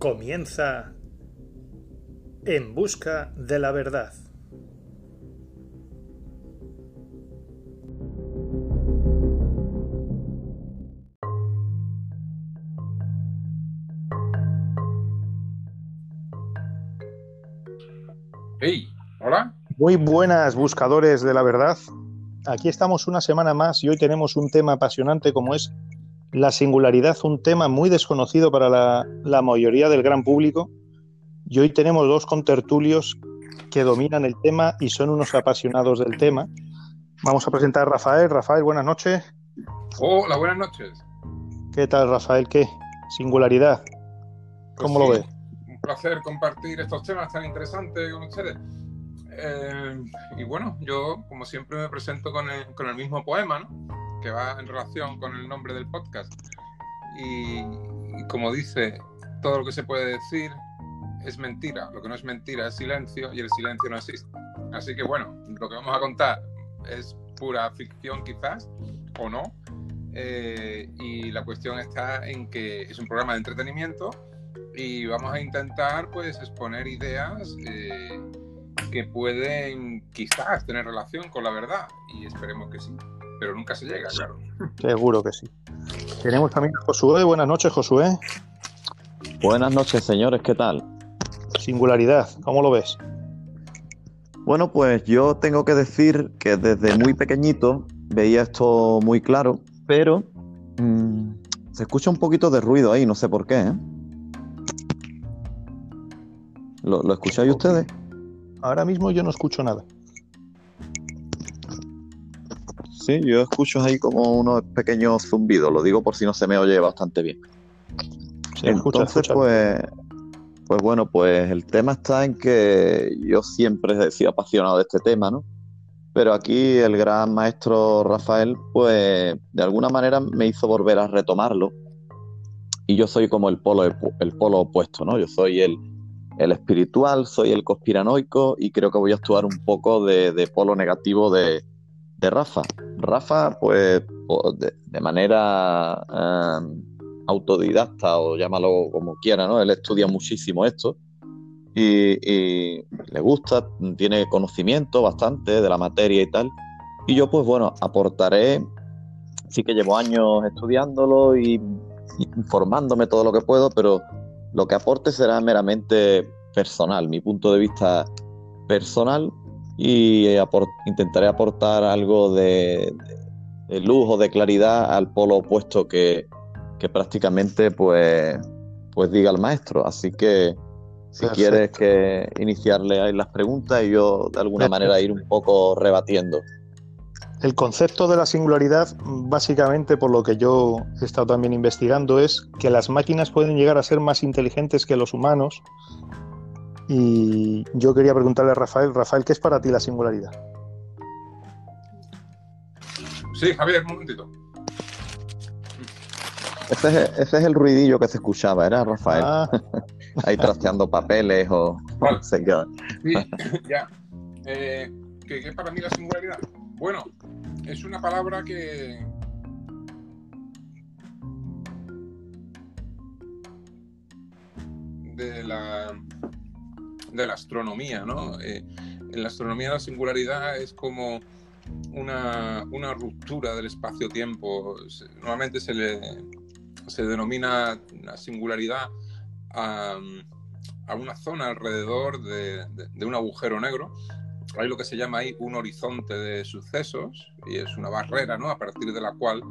Comienza En Busca de la Verdad. Hey, hola. Muy buenas buscadores de la verdad. Aquí estamos una semana más y hoy tenemos un tema apasionante como es la singularidad, un tema muy desconocido para la, mayoría del gran público. Y hoy tenemos dos contertulios que dominan el tema y son unos apasionados del tema. Vamos a presentar a Rafael. Rafael, buenas noches. Hola, buenas noches. ¿Qué tal, Rafael? ¿Qué? Singularidad. ¿Cómo Pues lo sí, ves? Un placer compartir estos temas tan interesantes con ustedes. Eh, y bueno, yo, como siempre, me presento con el, con el mismo poema, ¿no? Que va en relación con el nombre del podcast. Y, y como dice, todo lo que se puede decir es mentira. Lo que no es mentira es silencio y el silencio no existe. Así que bueno, lo que vamos a contar es pura ficción quizás, o no. Eh, y la cuestión está en que es un programa de entretenimiento y vamos a intentar pues exponer ideas eh, que pueden quizás tener relación con la verdad y esperemos que sí, pero nunca se llega, claro. Seguro que sí. Tenemos también a Josué. Buenas noches, Josué. Buenas noches, señores, ¿qué tal? Singularidad, ¿cómo lo ves? Bueno, pues yo tengo que decir que desde muy pequeñito veía esto muy claro, pero mm, se escucha un poquito de ruido ahí, no sé por qué. ¿eh? ¿Lo, lo escucháis ustedes? Ahora mismo yo no escucho nada. Sí, yo escucho ahí como unos pequeños zumbidos, lo digo por si no se me oye bastante bien. Escucha, Entonces, escucha. pues, pues bueno, pues el tema está en que yo siempre he sido apasionado de este tema, ¿no? Pero aquí el gran maestro Rafael, pues de alguna manera me hizo volver a retomarlo. Y yo soy como el polo, el polo opuesto, ¿no? Yo soy el, el espiritual, soy el conspiranoico y creo que voy a actuar un poco de, de polo negativo de, de Rafa. Rafa, pues de, manera eh, autodidacta o llámalo como quiera, ¿no? Él estudia muchísimo esto y, le gusta, tiene conocimiento bastante de la materia y tal. Y yo, pues bueno, aportaré, sí que llevo años estudiándolo y informándome todo lo que puedo, pero lo que aporte será meramente personal, mi punto de vista personal y apor- intentaré aportar algo de, de- de luz o de claridad al polo opuesto que, que prácticamente pues, pues diga el maestro. Así que si Perfecto. quieres que iniciarle ahí las preguntas y yo de alguna Perfecto. manera ir un poco rebatiendo. El concepto de la singularidad, básicamente por lo que yo he estado también investigando, es que las máquinas pueden llegar a ser más inteligentes que los humanos. Y yo quería preguntarle a Rafael, Rafael, ¿qué es para ti la singularidad? Sí, Javier, un momentito. Ese es, ese es el ruidillo que se escuchaba, ¿era Rafael? Ah, Ahí trasteando papeles o Vale. sé qué. Sí, ya. Eh, ¿qué, qué es para mí la singularidad? Bueno, es una palabra que. de la. De la astronomía, ¿no? Eh, en la astronomía la singularidad es como una, una ruptura del espacio-tiempo. Normalmente se le se denomina la singularidad a, a una zona alrededor de, de- un agujero negro. Hay lo que se llama ahí un horizonte de sucesos y es una barrera, ¿no? A partir de la cual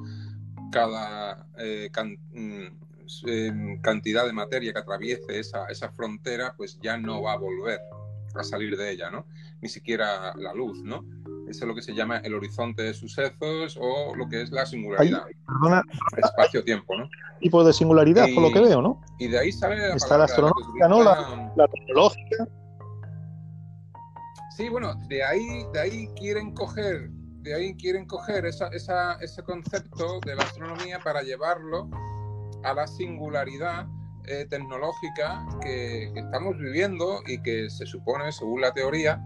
cada eh, mm, eh, cantidad de materia que atraviese esa, esa frontera, pues ya no va a volver a salir de ella, ¿no? Ni siquiera la luz, ¿no? Eso es lo que se llama el horizonte de sucesos o lo que es la singularidad, espacio-tiempo, ¿no? tipo de singularidad, por lo que veo, ¿no? Y de ahí sale la Está la astronómica, ¿no? La- La tecnológica. Sí, bueno, de ahí, de ahí quieren coger, de ahí quieren coger esa, esa- ese concepto de la astronomía para llevarlo a la singularidad eh, tecnológica que, que estamos viviendo y que se supone, según la teoría,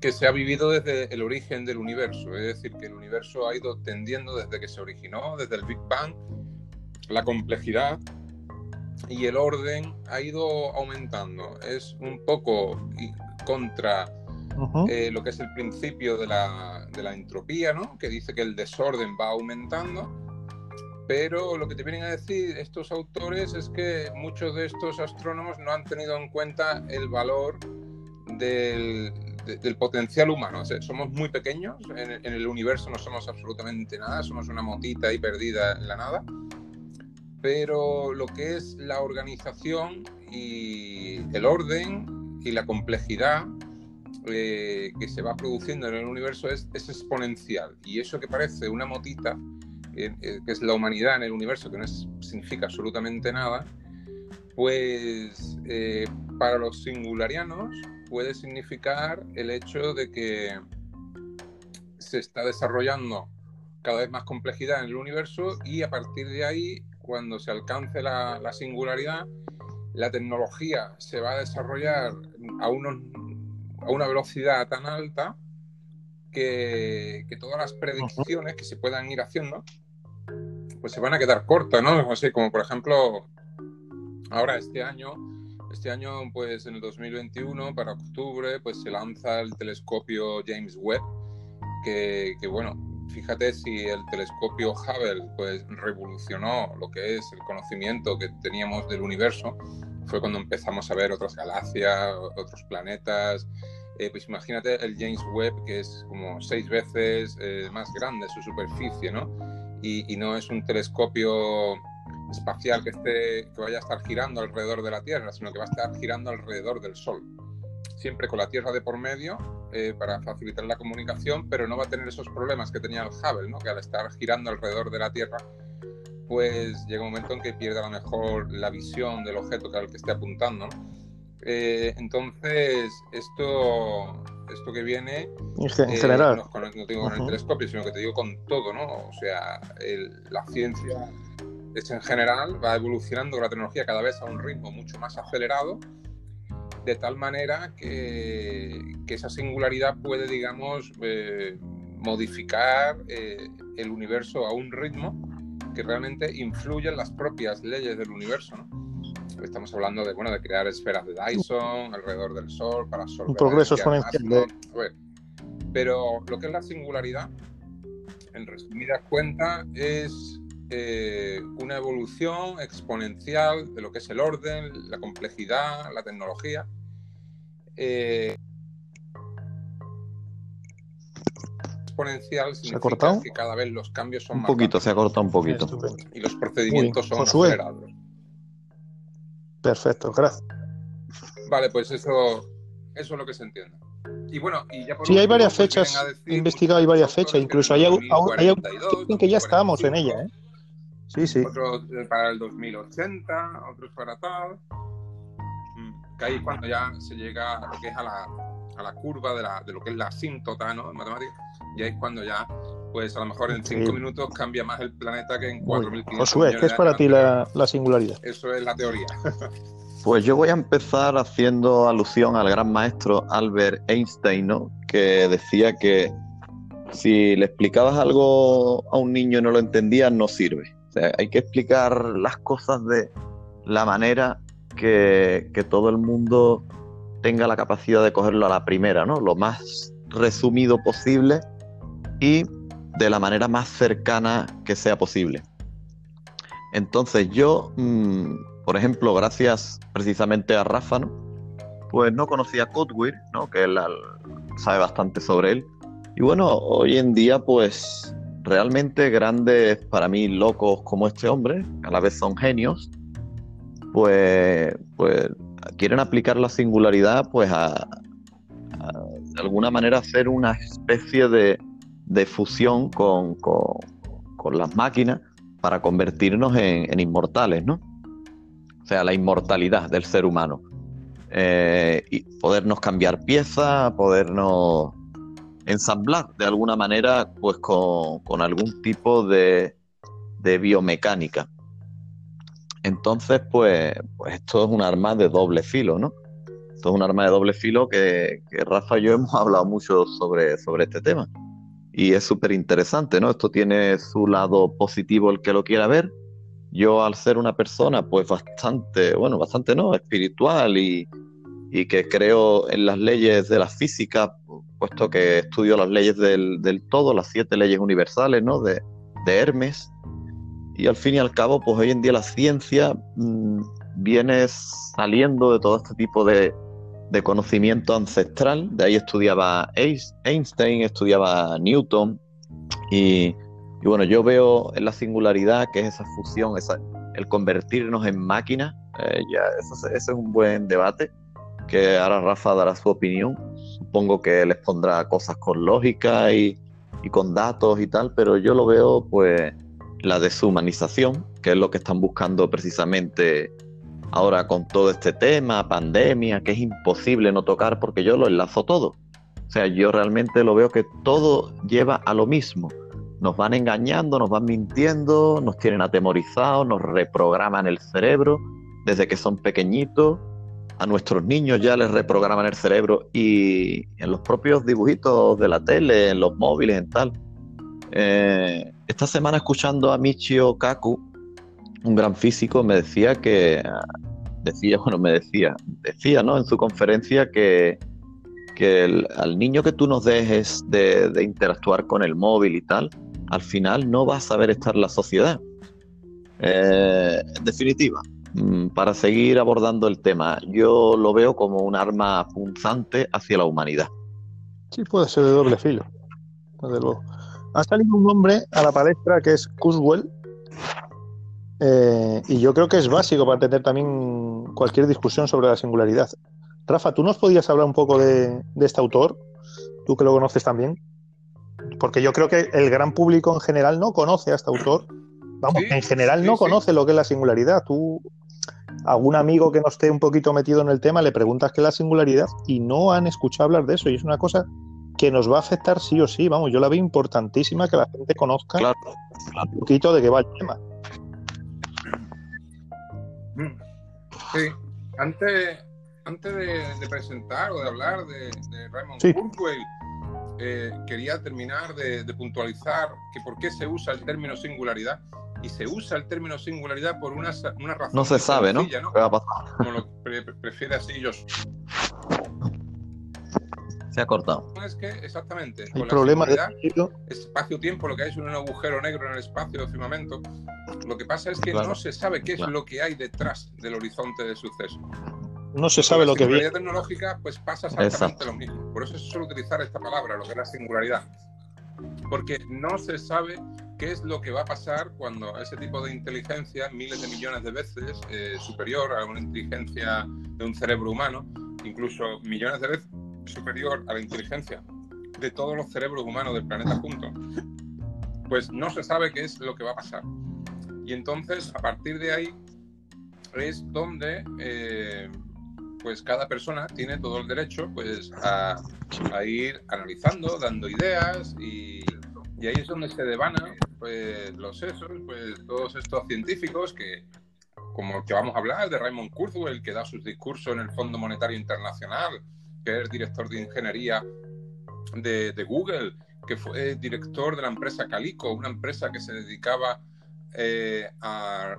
que se ha vivido desde el origen del universo. Es decir, que el universo ha ido tendiendo desde que se originó, desde el Big Bang, la complejidad y el orden ha ido aumentando. Es un poco contra eh, lo que es el principio de la, de la entropía, ¿no? que dice que el desorden va aumentando. Pero lo que te vienen a decir estos autores es que muchos de estos astrónomos no han tenido en cuenta el valor del, del potencial humano. somos muy pequeños, en, en, el universo no somos absolutamente nada, somos una motita ahí perdida en la nada. Pero lo que es la organización y el orden y la complejidad eh, que se va produciendo en el universo es, es, exponencial. Y eso que parece una motita, que es la humanidad en el universo, que no significa absolutamente nada, pues para los singularianos puede significar el hecho de que se está desarrollando cada vez más complejidad en el universo y a partir de ahí, cuando se alcance la, singularidad, la tecnología se va a desarrollar a, una velocidad tan alta que, todas las predicciones que se puedan ir haciendo pues se van a quedar cortas, ¿no? Así como por ejemplo, ahora este año este año, pues en el 2021, para octubre, pues se lanza el telescopio James Webb, que, bueno, fíjate si el telescopio Hubble pues revolucionó lo que es el conocimiento que teníamos del universo, fue cuando empezamos a ver otras galaxias, otros planetas. Eh, pues imagínate el James Webb, que es como seis veces eh, más grande su superficie, ¿no? Y, no es un telescopio espacial que, esté, que vaya a estar girando alrededor de la Tierra, sino que va a estar girando alrededor del Sol. Siempre con la Tierra de por medio eh, para facilitar la comunicación, pero no va a tener esos problemas que tenía el Hubble, ¿no? que al estar girando alrededor de la Tierra, pues llega un momento en que pierde a lo mejor la visión del objeto al que esté apuntando. Eh, entonces, esto, esto que viene. En eh, general. No, no, te digo con el telescopio, sino que te digo con todo, ¿no? O sea, la ciencia es en general va evolucionando la tecnología cada vez a un ritmo mucho más acelerado, de tal manera que, esa singularidad puede, digamos, eh, modificar eh, el universo a un ritmo que realmente influye en las propias leyes del universo. Estamos hablando de, bueno, de crear esferas de Dyson alrededor del Sol para absorber... Un progreso exponencial. Pero lo que es la singularidad, en resumidas cuentas, es eh, una evolución exponencial de lo que es el orden, la complejidad, la tecnología. Eh, exponencial significa que cada vez los cambios son un poquito, se ha cortado un poquito. Y los procedimientos son acelerados. Perfecto, gracias. Vale, pues eso, eso es lo que se entiende. Y bueno, y ya sí, hay varias pues fechas, he investigado, hay varias fechas, incluso hay, hay, hay, que ya estamos en ella, ¿eh? Sí, sí. Otros eh, para el 2080, otros para tal. Mm, que ahí cuando ya se llega a lo que es a la, a la curva de, la, de, lo que es la asíntota, ¿no? En matemáticas. Y ahí es cuando ya, pues a lo mejor en cinco minutos cambia más el planeta que en 4.500 Josué, ¿qué es para ti la, la singularidad? Eso es la teoría. Pues yo voy a empezar haciendo alusión al gran maestro Albert Einstein, ¿no? que decía que si le explicabas algo a un niño y no lo entendía, no sirve hay que explicar las cosas de la manera que, todo el mundo tenga la capacidad de cogerlo a la primera, ¿no? Lo más resumido posible y de la manera más cercana que sea posible. Entonces yo, mm, por ejemplo, gracias precisamente a Rafa, pues no conocía a ¿no? que él sabe bastante sobre él. Y bueno, hoy en día pues realmente grandes, para mí, locos como este hombre, a la vez son genios, pues, pues quieren aplicar la singularidad pues a, de alguna manera hacer una especie de, fusión con, las máquinas para convertirnos en, inmortales, ¿no? O sea, la inmortalidad del ser humano. Eh, y podernos cambiar piezas, podernos ensamblar de alguna manera pues con, algún tipo de, biomecánica. Entonces, pues, pues, esto es un arma de doble filo, ¿no? Esto es un arma de doble filo que, Rafa y yo hemos hablado mucho sobre, sobre este tema. Y es súper interesante, ¿no? Esto tiene su lado positivo el que lo quiera ver yo al ser una persona pues bastante, bueno, bastante no, espiritual y, que creo en las leyes de la física, puesto que estudio las leyes del, todo, las siete leyes universales, ¿no? De, Hermes. Y al fin y al cabo, pues hoy en día la ciencia mm, viene saliendo de todo este tipo de, de conocimiento ancestral. De ahí estudiaba Einstein, estudiaba Newton. Y, bueno, yo veo en la singularidad que es esa fusión, esa, el convertirnos en máquinas. Eh, ya, eso, ese es un buen debate que ahora Rafa dará su opinión. Supongo que les pondrá cosas con lógica y, y con datos y tal, pero yo lo veo pues la deshumanización, que es lo que están buscando precisamente ahora con todo este tema, pandemia, que es imposible no tocar porque yo lo enlazo todo. O sea, yo realmente lo veo que todo lleva a lo mismo. Nos van engañando, nos van mintiendo, nos tienen atemorizados, nos reprograman el cerebro desde que son pequeñitos. A nuestros niños ya les reprograman el cerebro y en los propios dibujitos de la tele, en los móviles, en tal. Eh, esta semana escuchando a Michio Kaku, un gran físico, me decía que, decía, bueno, me decía, decía, ¿no? En su conferencia que, que al niño que tú nos dejes de, interactuar con el móvil y tal, al final no va a saber estar la sociedad. Eh, en definitiva, mm, para seguir abordando el tema, yo lo veo como un arma punzante hacia la humanidad. Sí, puede ser de doble filo, desde luego. Ha salido un hombre a la palestra que es Cuswell, eh, y yo creo que es básico para entender también cualquier discusión sobre la singularidad. Rafa, ¿tú nos podías hablar un poco de, este autor? Tú que lo conoces también. Porque yo creo que el gran público en general no conoce a este autor. Vamos, en general no conoce lo que es la singularidad. Tú, algún amigo que no esté un poquito metido en el tema, le preguntas qué es la singularidad y no han escuchado hablar de eso. Y es una cosa que nos va a afectar sí o sí. Vamos, yo la veo importantísima que la gente conozca un poquito de qué va el tema. Sí, antes, antes de, presentar o de hablar de, Raymond Kurzweil, eh, quería terminar de, puntualizar que por qué se usa el término singularidad. Y se usa el término singularidad por una, una razón. No se sabe, ¿no? Como lo prefiere así yo. Se ha cortado. Es que, exactamente. El problema de espacio-tiempo, lo que hay es un agujero negro en el espacio de firmamento. Lo que pasa es que no se sabe qué es lo que hay detrás del horizonte de suceso. No se sabe lo que viene. La tecnológica, pues pasa exactamente lo mismo. Por eso se suele utilizar esta palabra, lo que es la singularidad. Porque no se sabe qué es lo que va a pasar cuando ese tipo de inteligencia, miles de millones de veces eh, superior a una inteligencia de un cerebro humano, incluso millones de veces superior a la inteligencia de todos los cerebros humanos del planeta juntos, pues no se sabe qué es lo que va a pasar. Y entonces, a partir de ahí, es donde eh, pues cada persona tiene todo el derecho pues a, ir analizando, dando ideas y, ahí es donde se devanan pues los sesos, pues todos estos científicos que como que vamos a hablar de Raymond Kurzweil que da sus discursos en el Fondo Monetario Internacional que es director de ingeniería de, Google, que fue director de la empresa Calico, una empresa que se dedicaba eh, a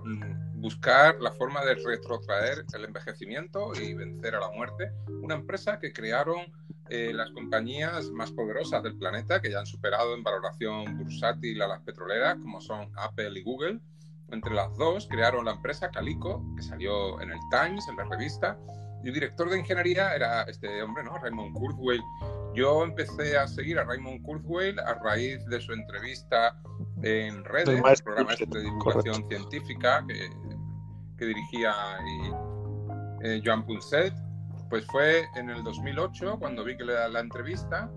buscar la forma de retrotraer el envejecimiento y vencer a la muerte. Una empresa que crearon eh, las compañías más poderosas del planeta, que ya han superado en valoración bursátil a las petroleras, como son Apple y Google. Entre las dos crearon la empresa Calico, que salió en el Times, en la revista, el director de ingeniería era este hombre, ¿no? Raymond Kurzweil. Yo empecé a seguir a Raymond Kurzweil a raíz de su entrevista en redes, el programa este de divulgación científica que, dirigía eh, Joan Punset. Pues fue en el 2008 cuando vi que la, la entrevista.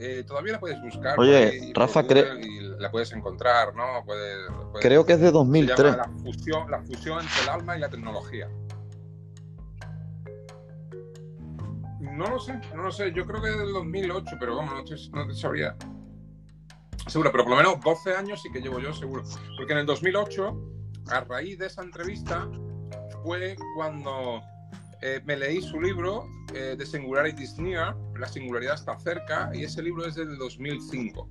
Eh, todavía la puedes buscar. Oye, Rafa, creo. la puedes encontrar, ¿no? creo que es de 2003. la, fusión, la fusión entre el alma y la tecnología. No lo sé, no lo sé. Yo creo que del 2008, pero vamos, no no te sabría. Seguro, pero por lo menos 12 años sí que llevo yo, seguro. Porque en el 2008, a raíz de esa entrevista, fue cuando eh, me leí su libro eh, The Singularity is Near, La singularidad está cerca, y ese libro es del 2005.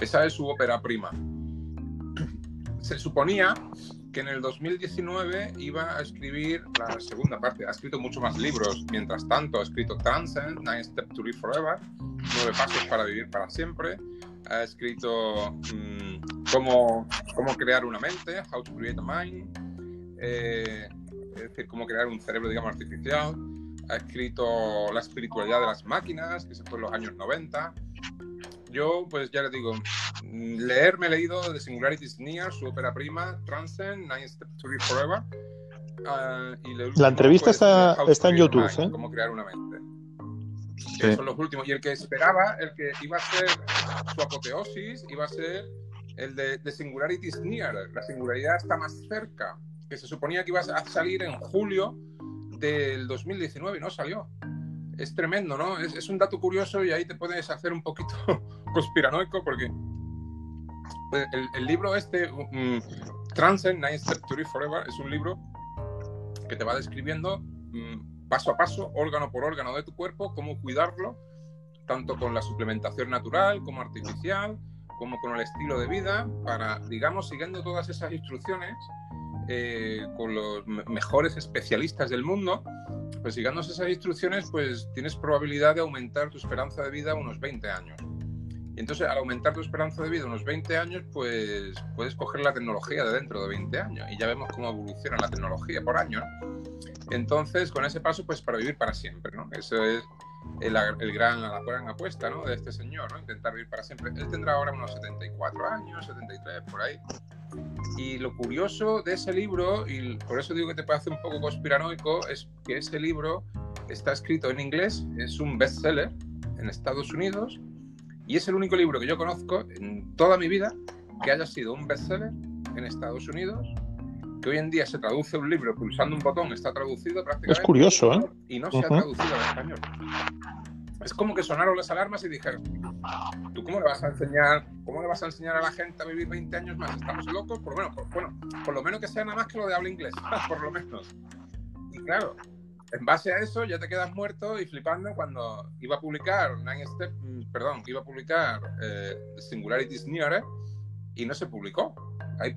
Esa es su ópera prima. se suponía que en el 2019 iba a escribir la segunda parte. Ha escrito muchos más libros. Mientras tanto, ha escrito Transcend, Nine Steps to Live Forever, Nueve Pasos para Vivir para Siempre. Ha escrito mm, cómo, cómo crear una mente, How to Create a Mind. Eh, es decir, cómo crear un cerebro, digamos, artificial. Ha escrito La espiritualidad de las máquinas, que se fue en los años 90 yo, pues ya les digo, leer me he leído The Singularities Near, su ópera prima, Transcend, Nine Steps to Live Forever. Uh, y la entrevista pues, está, está en YouTube, ¿eh? Cómo crear una mente. Sí. son los últimos. Y el que esperaba, el que iba a ser su apoteosis, iba a ser el de The Singularities Near. La singularidad está más cerca, que se suponía que iba a salir en julio del 2019 y no salió es tremendo, ¿no? Es, un dato curioso y ahí te puedes hacer un poquito conspiranoico porque pues, el, libro este, um, Transcend Nine Steps to Forever, es un libro que te va describiendo mm, paso a paso, órgano por órgano de tu cuerpo, cómo cuidarlo, tanto con la suplementación natural como artificial, como con el estilo de vida, para, digamos, siguiendo todas esas instrucciones, eh, con los mejores especialistas del mundo, pues siguiendo esas instrucciones, pues tienes probabilidad de aumentar tu esperanza de vida unos 20 años. Y entonces, al aumentar tu esperanza de vida unos 20 años, pues puedes coger la tecnología de dentro de 20 años. Y ya vemos cómo evoluciona la tecnología por año. Entonces, con ese paso, pues para vivir para siempre, ¿no? Eso es el, gran, la gran apuesta, ¿no? De este señor, ¿no? Intentar vivir para siempre. Él tendrá ahora unos 74 años, 73, por ahí. Y lo curioso de ese libro, y por eso digo que te parece un poco conspiranoico, es que ese libro está escrito en inglés, es un bestseller en Estados Unidos, y es el único libro que yo conozco en toda mi vida que haya sido un bestseller en Estados Unidos, que hoy en día se traduce un libro pulsando un botón, está traducido prácticamente. Es curioso, ¿eh? Y no se ha traducido al español es como que sonaron las alarmas y dijeron, ¿tú cómo le vas a enseñar, cómo le vas a enseñar a la gente a vivir 20 años más? ¿Estamos locos? Por, bueno, por, bueno, por lo menos que sea nada más que lo de habla inglés, por lo menos. Y claro, en base a eso ya te quedas muerto y flipando cuando iba a publicar Nine Step, mm, perdón, iba a publicar eh, Singularities Near y no se publicó.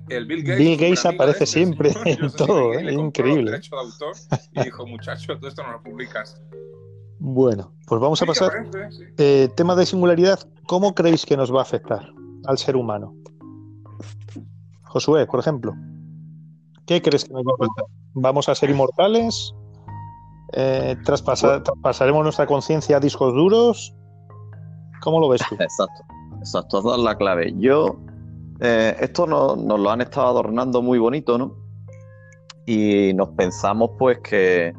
El Bill Gates, Bill Gates aparece siempre en todo, es increíble. Derecho de autor y dijo, muchacho, todo esto no lo publicas. Bueno, pues vamos a pasar. Eh, tema de singularidad, ¿cómo creéis que nos va a afectar al ser humano? Josué, por ejemplo, ¿qué crees que nos va a afectar? ¿Vamos a ser inmortales? Eh, ¿Traspasaremos nuestra conciencia a discos duros? ¿Cómo lo ves tú? Exacto, exacto, esa es la clave. Yo, eh, esto nos lo han estado adornando muy bonito, ¿no? Y nos pensamos pues que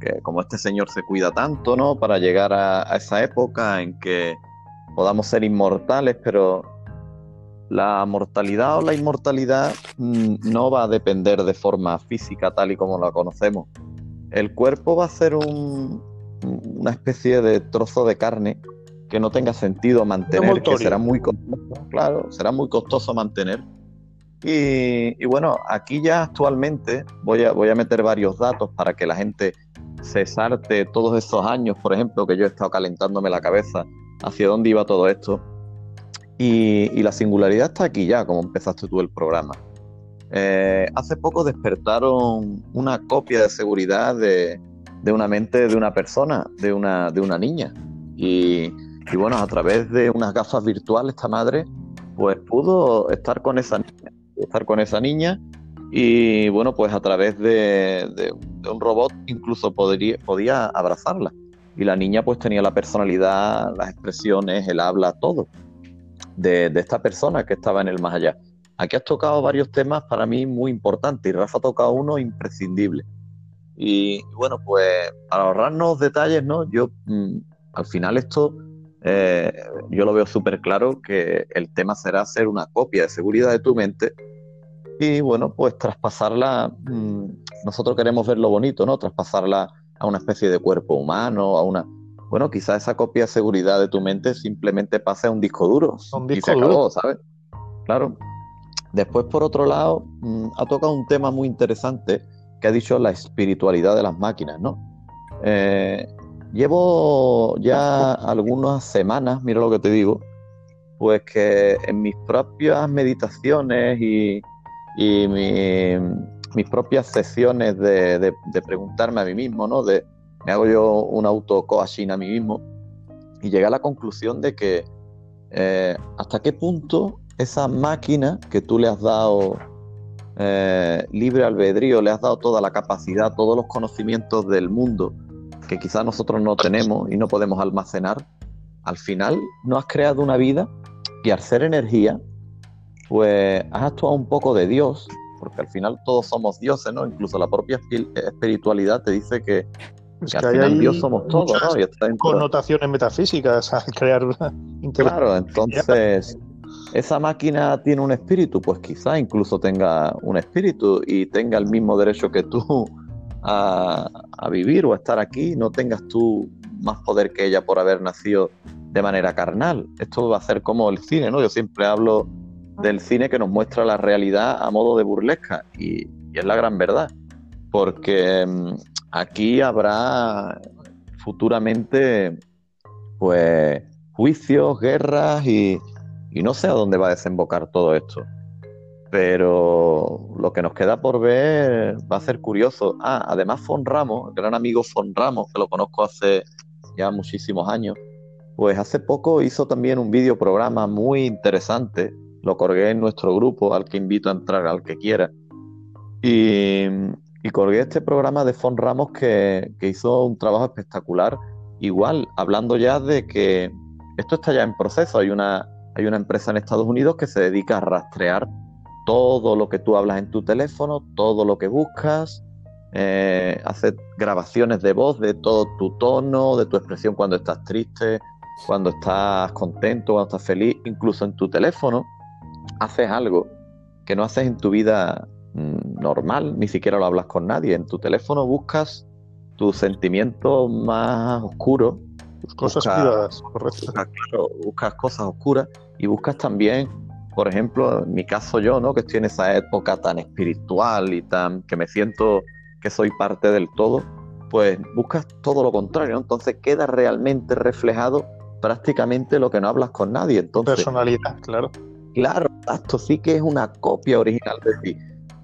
que como este señor se cuida tanto, ¿no? Para llegar a, esa época en que podamos ser inmortales, pero la mortalidad o la inmortalidad mm, no va a depender de forma física tal y como la conocemos. El cuerpo va a ser una especie de trozo de carne que no tenga sentido mantener, que será muy costoso, claro, será muy costoso mantener. Y, y, bueno, aquí ya actualmente voy a, voy a meter varios datos para que la gente cesarte todos estos años, por ejemplo, que yo he estado calentándome la cabeza hacia dónde iba todo esto. Y, la singularidad está aquí ya, como empezaste tú el programa. Eh, hace poco despertaron una copia de seguridad de, una mente de una persona, de una, de una niña. Y, y, bueno, a través de unas gafas virtuales, esta madre, pues pudo estar con esa niña, estar con esa niña y bueno, pues a través de, un robot incluso podría, podía abrazarla. Y la niña pues tenía la personalidad, las expresiones, el habla, todo de, esta persona que estaba en el más allá. Aquí has tocado varios temas para mí muy importantes y Rafa ha tocado uno imprescindible. Y bueno, pues para ahorrarnos detalles, ¿no? Yo mm, al final esto eh, yo lo veo súper claro que el tema será hacer una copia de seguridad de tu mente y bueno, pues traspasarla, mm, nosotros queremos ver lo bonito, ¿no? Traspasarla a una especie de cuerpo humano, a una... Bueno, quizás esa copia de seguridad de tu mente simplemente pase a un disco duro. Un disco y se acabó, ¿sabes? Claro. Después, por otro lado, mm, ha tocado un tema muy interesante que ha dicho la espiritualidad de las máquinas, ¿no? Eh, llevo ya algunas semanas, mira lo que te digo, pues que en mis propias meditaciones y, mis propias sesiones de, preguntarme a mí mismo, ¿no? De, me hago yo un auto-coaching a mí mismo y llegué a la conclusión de que eh, hasta qué punto esa máquina que tú le has dado eh, libre albedrío, le has dado toda la capacidad, todos los conocimientos del mundo que quizás nosotros no tenemos y no podemos almacenar, al final no has creado una vida y al ser energía, pues has actuado un poco de Dios, porque al final todos somos dioses, ¿no? Incluso la propia espiritualidad te dice que, al final Dios somos todos, ¿no? Y connotaciones metafísicas al crear una Claro, entonces esa máquina tiene un espíritu, pues quizá incluso tenga un espíritu y tenga el mismo derecho que tú a, vivir o a estar aquí, no tengas tú más poder que ella por haber nacido de manera carnal. Esto va a ser como el cine, ¿no? Yo siempre hablo del cine que nos muestra la realidad a modo de burlesca y, es la gran verdad, porque mm, aquí habrá futuramente pues juicios, guerras y, y no sé a dónde va a desembocar todo esto. Pero lo que nos queda por ver va a ser curioso. Ah, además Fon Ramos, gran amigo Fon Ramos, que lo conozco hace ya muchísimos años, pues hace poco hizo también un video programa muy interesante. Lo colgué en nuestro grupo, al que invito a entrar, al que quiera. Y, y colgué este programa de Fon Ramos que, que hizo un trabajo espectacular. Igual, hablando ya de que esto está ya en proceso. Hay una hay una empresa en Estados Unidos que se dedica a rastrear todo lo que tú hablas en tu teléfono, todo lo que buscas, eh, hace grabaciones de voz de todo tu tono, de tu expresión cuando estás triste, cuando estás contento, cuando estás feliz, incluso en tu teléfono, haces algo que no haces en tu vida mm, normal, ni siquiera lo hablas con nadie. En tu teléfono buscas tus sentimientos más oscuros. Cosas privadas, correcto. buscas cosas oscuras y buscas también, por ejemplo, en mi caso yo, ¿no? Que estoy en esa época tan espiritual y tan que me siento que soy parte del todo, pues buscas todo lo contrario, Entonces queda realmente reflejado prácticamente lo que no hablas con nadie. Entonces, Personalidad, claro. Claro, esto sí que es una copia original de ti.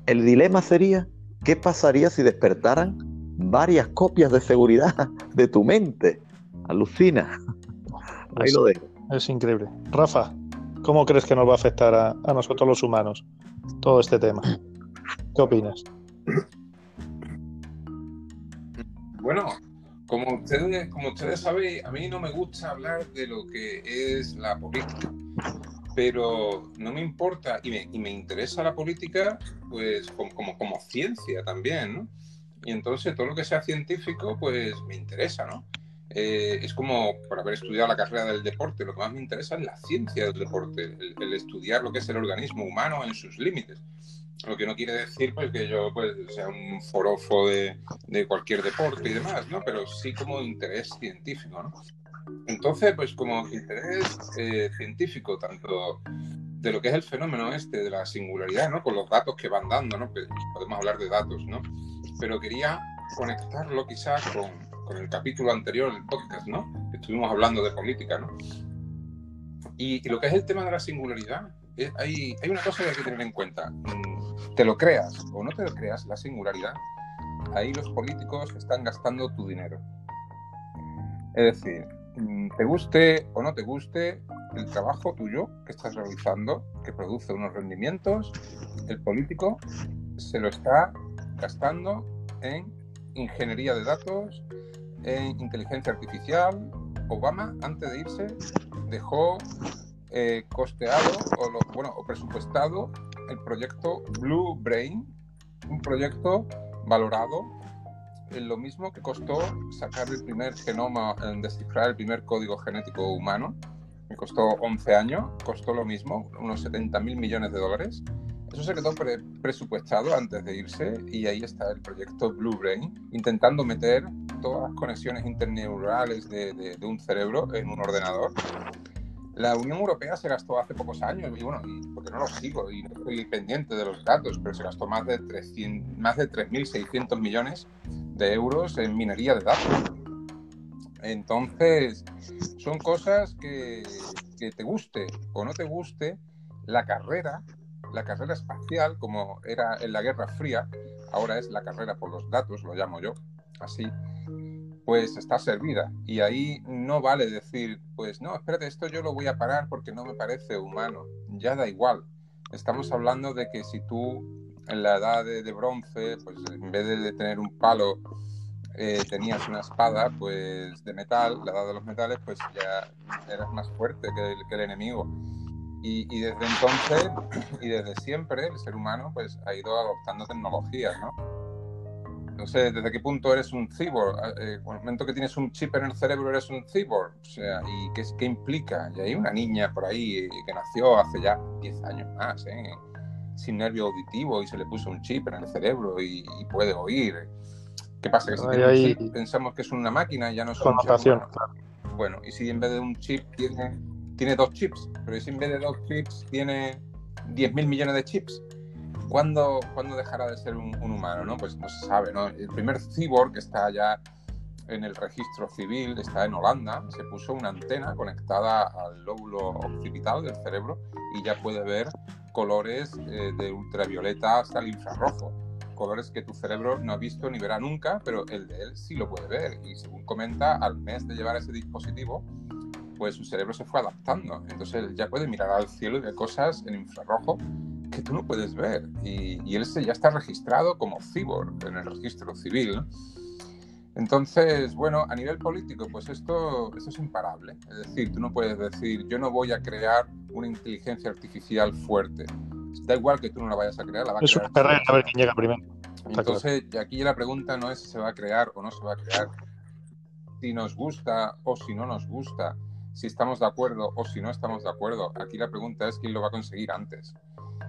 El dilema sería, ¿qué pasaría si despertaran varias copias de seguridad de tu mente? Alucina. Ahí lo dejo. Es increíble. Rafa, ¿Cómo crees que nos va a afectar a, nosotros los humanos todo este tema? ¿Qué opinas? Bueno, como ustedes, como ustedes saben, a mí no me gusta hablar de lo que es la política, pero no me importa y me, interesa la política pues como, como, como, ciencia también, ¿no? Y entonces todo lo que sea científico pues me interesa, ¿no? Eh, es como por haber estudiado la carrera del deporte, lo que más me interesa es la ciencia del deporte, el, estudiar lo que es el organismo humano en sus límites. Lo que no quiere decir pues, que yo pues, sea un forofo de, de cualquier deporte y demás, ¿no? pero sí como interés científico. ¿no? Entonces, pues como interés eh, científico, tanto de lo que es el fenómeno este de la singularidad, ¿no? Con los datos que van dando, ¿no? podemos hablar de datos, ¿no? Pero quería conectarlo quizás con, con el capítulo anterior del podcast, ¿no? Estuvimos hablando de política, ¿no? Y, lo que es el tema de la singularidad, hay, hay, una cosa que hay que tener en cuenta. Mm, te lo creas o no te lo creas, la singularidad, ahí los políticos están gastando tu dinero. Es decir, mm, te guste o no te guste el trabajo tuyo que estás realizando, que produce unos rendimientos, el político se lo está gastando en ingeniería de datos, en inteligencia artificial, Obama, antes de irse, dejó eh, costeado o, bueno, o presupuestado el proyecto Blue Brain, un proyecto valorado en lo mismo que costó sacar el primer genoma, en descifrar el primer código genético humano, que costó 11 años, costó lo mismo, unos 70 mil millones de dólares. Eso se quedó presupuestado antes de irse y ahí está el proyecto Blue Brain, intentando meter todas las conexiones interneurales de, de, un cerebro en un ordenador. La Unión Europea se gastó hace pocos años, y bueno, porque no lo sigo y no estoy pendiente de los datos, pero se gastó más de, 300, más de 3.600 millones de euros en minería de datos. Entonces, son cosas que, que te guste o no te guste, la carrera la carrera espacial, como era en la Guerra Fría, ahora es la carrera por los datos, lo llamo yo, así, pues está servida. Y ahí no vale decir, pues no, espérate, esto yo lo voy a parar porque no me parece humano. Ya da igual. Estamos hablando de que si tú en la edad de, bronce, pues en vez de tener un palo, eh, tenías una espada pues de metal, la edad de los metales, pues ya eras más fuerte que el, enemigo. Y, y, desde entonces y desde siempre el ser humano pues ha ido adoptando tecnologías, ¿no? No sé desde qué punto eres un cyborg. Ah, eh, el momento que tienes un chip en el cerebro eres un cyborg. O sea, ¿y qué, qué implica? Y hay una niña por ahí que nació hace ya 10 años más, ¿eh? sin nervio auditivo y se le puso un chip en el cerebro y, puede oír. ¿Qué pasa? Que si tiene un chip, pensamos que es una máquina y ya no es un chip. Bueno, y si en vez de un chip tiene, tiene dos chips, pero si en vez de dos chips tiene 10.000 millones de chips, ¿Cuándo, dejará de ser un, humano? ¿no? Pues no se sabe. ¿no? El primer cyborg que está ya en el registro civil, está en Holanda, se puso una antena conectada al lóbulo occipital del cerebro y ya puede ver colores eh, de ultravioleta hasta el infrarrojo. Colores que tu cerebro no ha visto ni verá nunca, pero el de él sí lo puede ver. Y según comenta, al mes de llevar ese dispositivo, pues su cerebro se fue adaptando. Entonces ya puede mirar al cielo y ver cosas en infrarrojo que tú no puedes ver. Y, y él ya está registrado como cyborg en el registro civil. Entonces, bueno, a nivel político, pues esto, esto es imparable. Es decir, tú no puedes decir, yo no voy a crear una inteligencia artificial fuerte. Da igual que tú no la vayas a crear, la va a es crear. Es una carrera a ver quién llega primero. Entonces, aquí la pregunta no es si se va a crear o no se va a crear, si nos gusta o si no nos gusta, si estamos de acuerdo o si no estamos de acuerdo. Aquí la pregunta es quién lo va a conseguir antes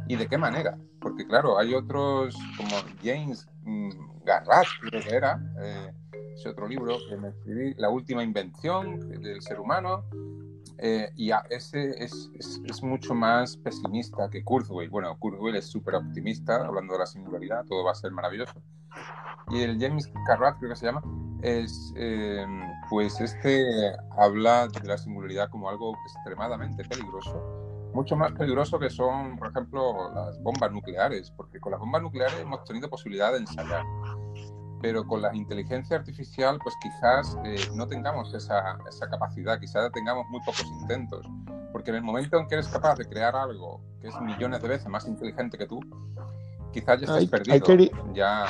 y de qué manera. Porque claro, hay otros como James mm, Garrat, creo que era, eh, ese otro libro que me escribí, La última invención del ser humano, eh, y ese es, es, mucho más pesimista que Kurzweil. Bueno, Kurzweil es súper optimista, hablando de la singularidad, todo va a ser maravilloso. Y el James Carrat, creo que se llama, es, eh, pues este habla de la singularidad como algo extremadamente peligroso mucho más peligroso que son, por ejemplo, las bombas nucleares, porque con las bombas nucleares hemos tenido posibilidad de ensayar, pero con la inteligencia artificial, pues quizás eh, no tengamos esa, esa, capacidad, quizás tengamos muy pocos intentos, porque en el momento en que eres capaz de crear algo que es millones de veces más inteligente que tú, quizás ya estás perdido. ya,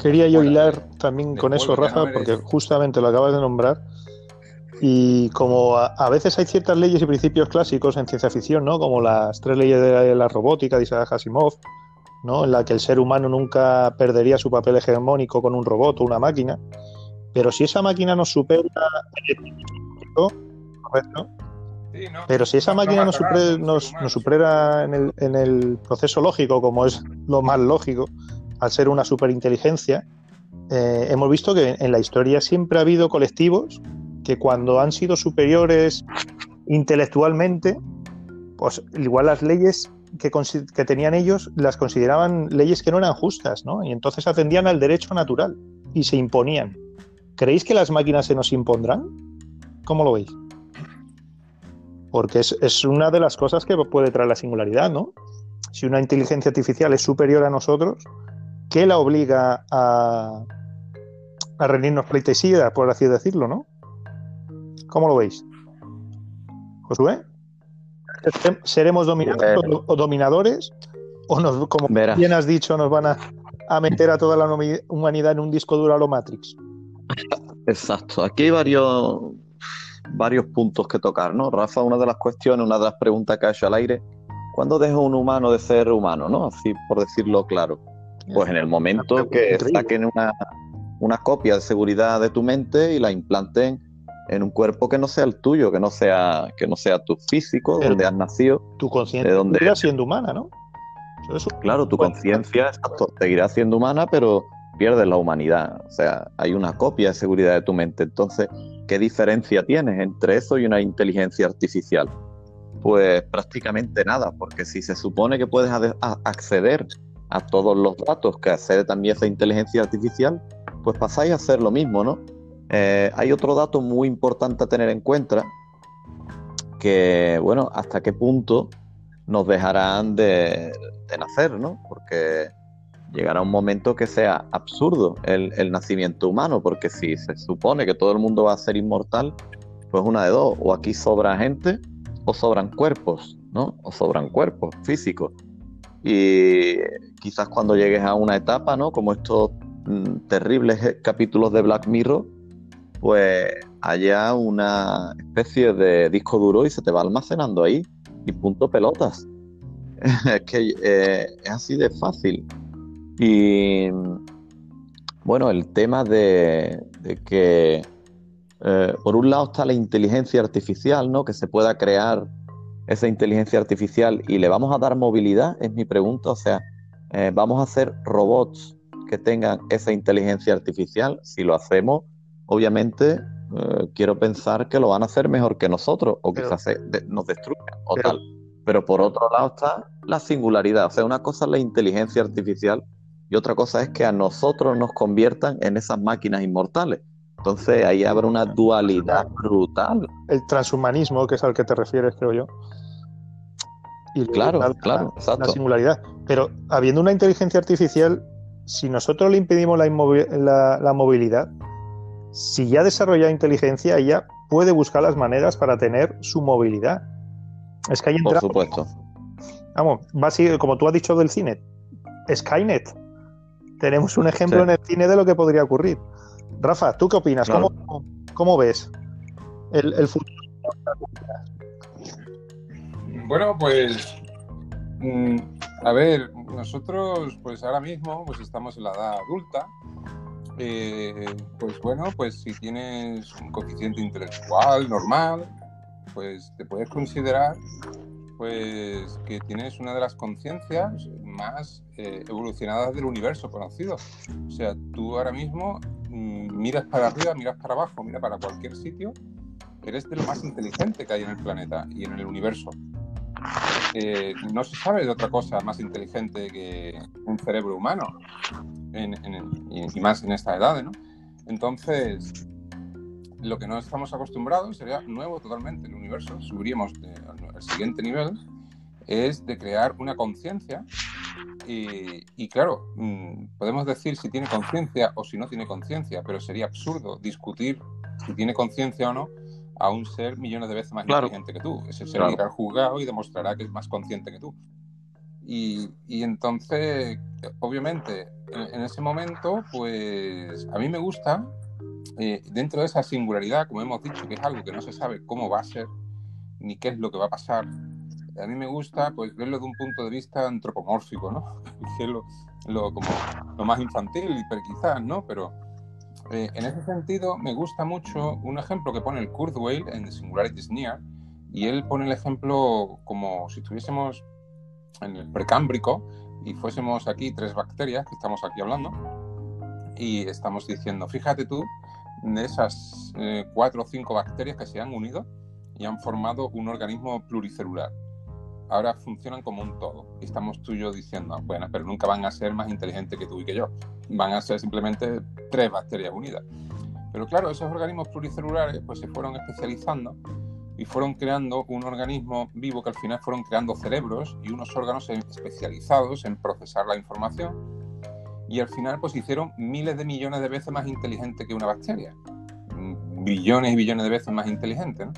quería yo hilar también con eso, Rafa, porque justamente lo acabas de nombrar y como a, veces hay ciertas leyes y principios clásicos en ciencia ficción, ¿no? Como las tres leyes de la robótica de Isaac Asimov, ¿no? En la que el ser humano nunca perdería su papel hegemónico con un robot o una máquina. Pero si esa máquina nos supera pero si esa máquina nos, supera en el, en el, proceso lógico, como es lo más lógico, al ser una superinteligencia, eh, hemos visto que en la historia siempre ha habido colectivos que cuando han sido superiores intelectualmente, pues igual las leyes que, que, tenían ellos las consideraban leyes que no eran justas, ¿no? Y entonces atendían al derecho natural y se imponían. ¿Creéis que las máquinas se nos impondrán? ¿Cómo lo veis? Porque es, es una de las cosas que puede traer la singularidad, ¿no? Si una inteligencia artificial es superior a nosotros, ¿qué la obliga a, a rendirnos pleitesía, por así decirlo, ¿no? ¿Cómo lo veis? Josué, ¿seremos o dominadores? ¿O nos, como bien has dicho, nos van a, meter a toda la humanidad en un disco duro a lo Matrix? Exacto. Aquí hay varios, varios puntos que tocar, ¿no? Rafa, una de las cuestiones, una de las preguntas que ha hecho al aire, ¿cuándo deja un humano de ser humano, ¿no? Así por decirlo claro. Pues en el momento que saquen una, una copia de seguridad de tu mente y la implanten en un cuerpo que no sea el tuyo, que no sea, que no sea tu físico, donde has nacido. Tu conciencia donde... seguirá siendo humana, ¿no? Claro, tu conciencia seguirá siendo humana, pero pierdes la humanidad. O sea, hay una copia de seguridad de tu mente. Entonces, ¿qué diferencia tienes entre eso y una inteligencia artificial? Pues prácticamente nada, porque si se supone que puedes acceder a todos los datos que accede también esa inteligencia artificial, pues pasáis a hacer lo mismo, ¿no? Eh, hay otro dato muy importante a tener en cuenta, que, bueno, hasta qué punto nos dejarán de, nacer, ¿no? Porque llegará un momento que sea absurdo el, nacimiento humano, porque si se supone que todo el mundo va a ser inmortal, pues una de dos, o aquí sobra gente o sobran cuerpos, ¿no? O sobran cuerpos físicos. Y quizás cuando llegues a una etapa, ¿no? Como estos mm, terribles capítulos de Black Mirror, pues haya una especie de disco duro y se te va almacenando ahí. Y punto pelotas. es que eh, es así de fácil. Y bueno, el tema de, que eh, por un lado está la inteligencia artificial, ¿no? Que se pueda crear esa inteligencia artificial y le vamos a dar movilidad, es mi pregunta. O sea, eh, vamos a hacer robots que tengan esa inteligencia artificial. Si lo hacemos, obviamente eh, quiero pensar que lo van a hacer mejor que nosotros o quizás nos destruyan o tal. Pero por otro lado está la singularidad. O sea, una cosa es la inteligencia artificial y otra cosa es que a nosotros nos conviertan en esas máquinas inmortales. Entonces ahí habrá una dualidad brutal. El transhumanismo, que es al que te refieres, creo yo. Y claro, claro, la singularidad. Pero habiendo una inteligencia artificial, si nosotros le impedimos la, la, movilidad, si ya desarrolla inteligencia, ella puede buscar las maneras para tener su movilidad. Es que hay Por supuesto. Vamos, va a como tú has dicho del cine, Skynet. Tenemos un ejemplo en el cine de lo que podría ocurrir. Rafa, ¿tú qué opinas? ¿Cómo, ves el, futuro? Bueno, pues mm, a ver, nosotros pues ahora mismo pues estamos en la edad adulta. Eh, pues bueno, pues si tienes un coeficiente intelectual normal, pues te puedes considerar pues que tienes una de las conciencias más eh, evolucionadas del universo conocido. O sea, tú ahora mismo mm, miras para arriba, miras para abajo, mira para cualquier sitio, eres de lo más inteligente que hay en el planeta y en el universo. Eh, no se sabe de otra cosa más inteligente que un cerebro humano, y más en esta edad, ¿no? Entonces, lo que no estamos acostumbrados sería nuevo totalmente el universo, subiríamos al siguiente nivel, es de crear una conciencia y, claro, mm, podemos decir si tiene conciencia o si no tiene conciencia, pero sería absurdo discutir si tiene conciencia o no a un ser millones de veces más inteligente que tú. Ese ser irá al juzgado y demostrará que es más consciente que tú. Y, entonces, obviamente, en, ese momento, pues a mí me gusta eh, dentro de esa singularidad, como hemos dicho, que es algo que no se sabe cómo va a ser, ni qué es lo que va a pasar, a mí me gusta pues verlo de un punto de vista antropomórfico, ¿no? que lo, como, lo más infantil, quizás, ¿no? Pero eh, en ese sentido me gusta mucho un ejemplo que pone el Kurzweil en The Singularity Near, y él pone el ejemplo como si estuviésemos en el precámbrico y fuésemos aquí tres bacterias que estamos aquí hablando y estamos diciendo, fíjate tú, de esas eh, cuatro o cinco bacterias que se han unido y han formado un organismo pluricelular. Ahora funcionan como un todo. Y estamos tú y yo diciendo, bueno, pero nunca van a ser más inteligentes que tú y que yo. Van a ser simplemente tres bacterias unidas. Pero claro, esos organismos pluricelulares pues se fueron especializando y fueron creando un organismo vivo que al final fueron creando cerebros y unos órganos especializados en procesar la información y al final pues hicieron miles de millones de veces más inteligente que una bacteria. Mm, billones y billones de veces más inteligente, ¿no?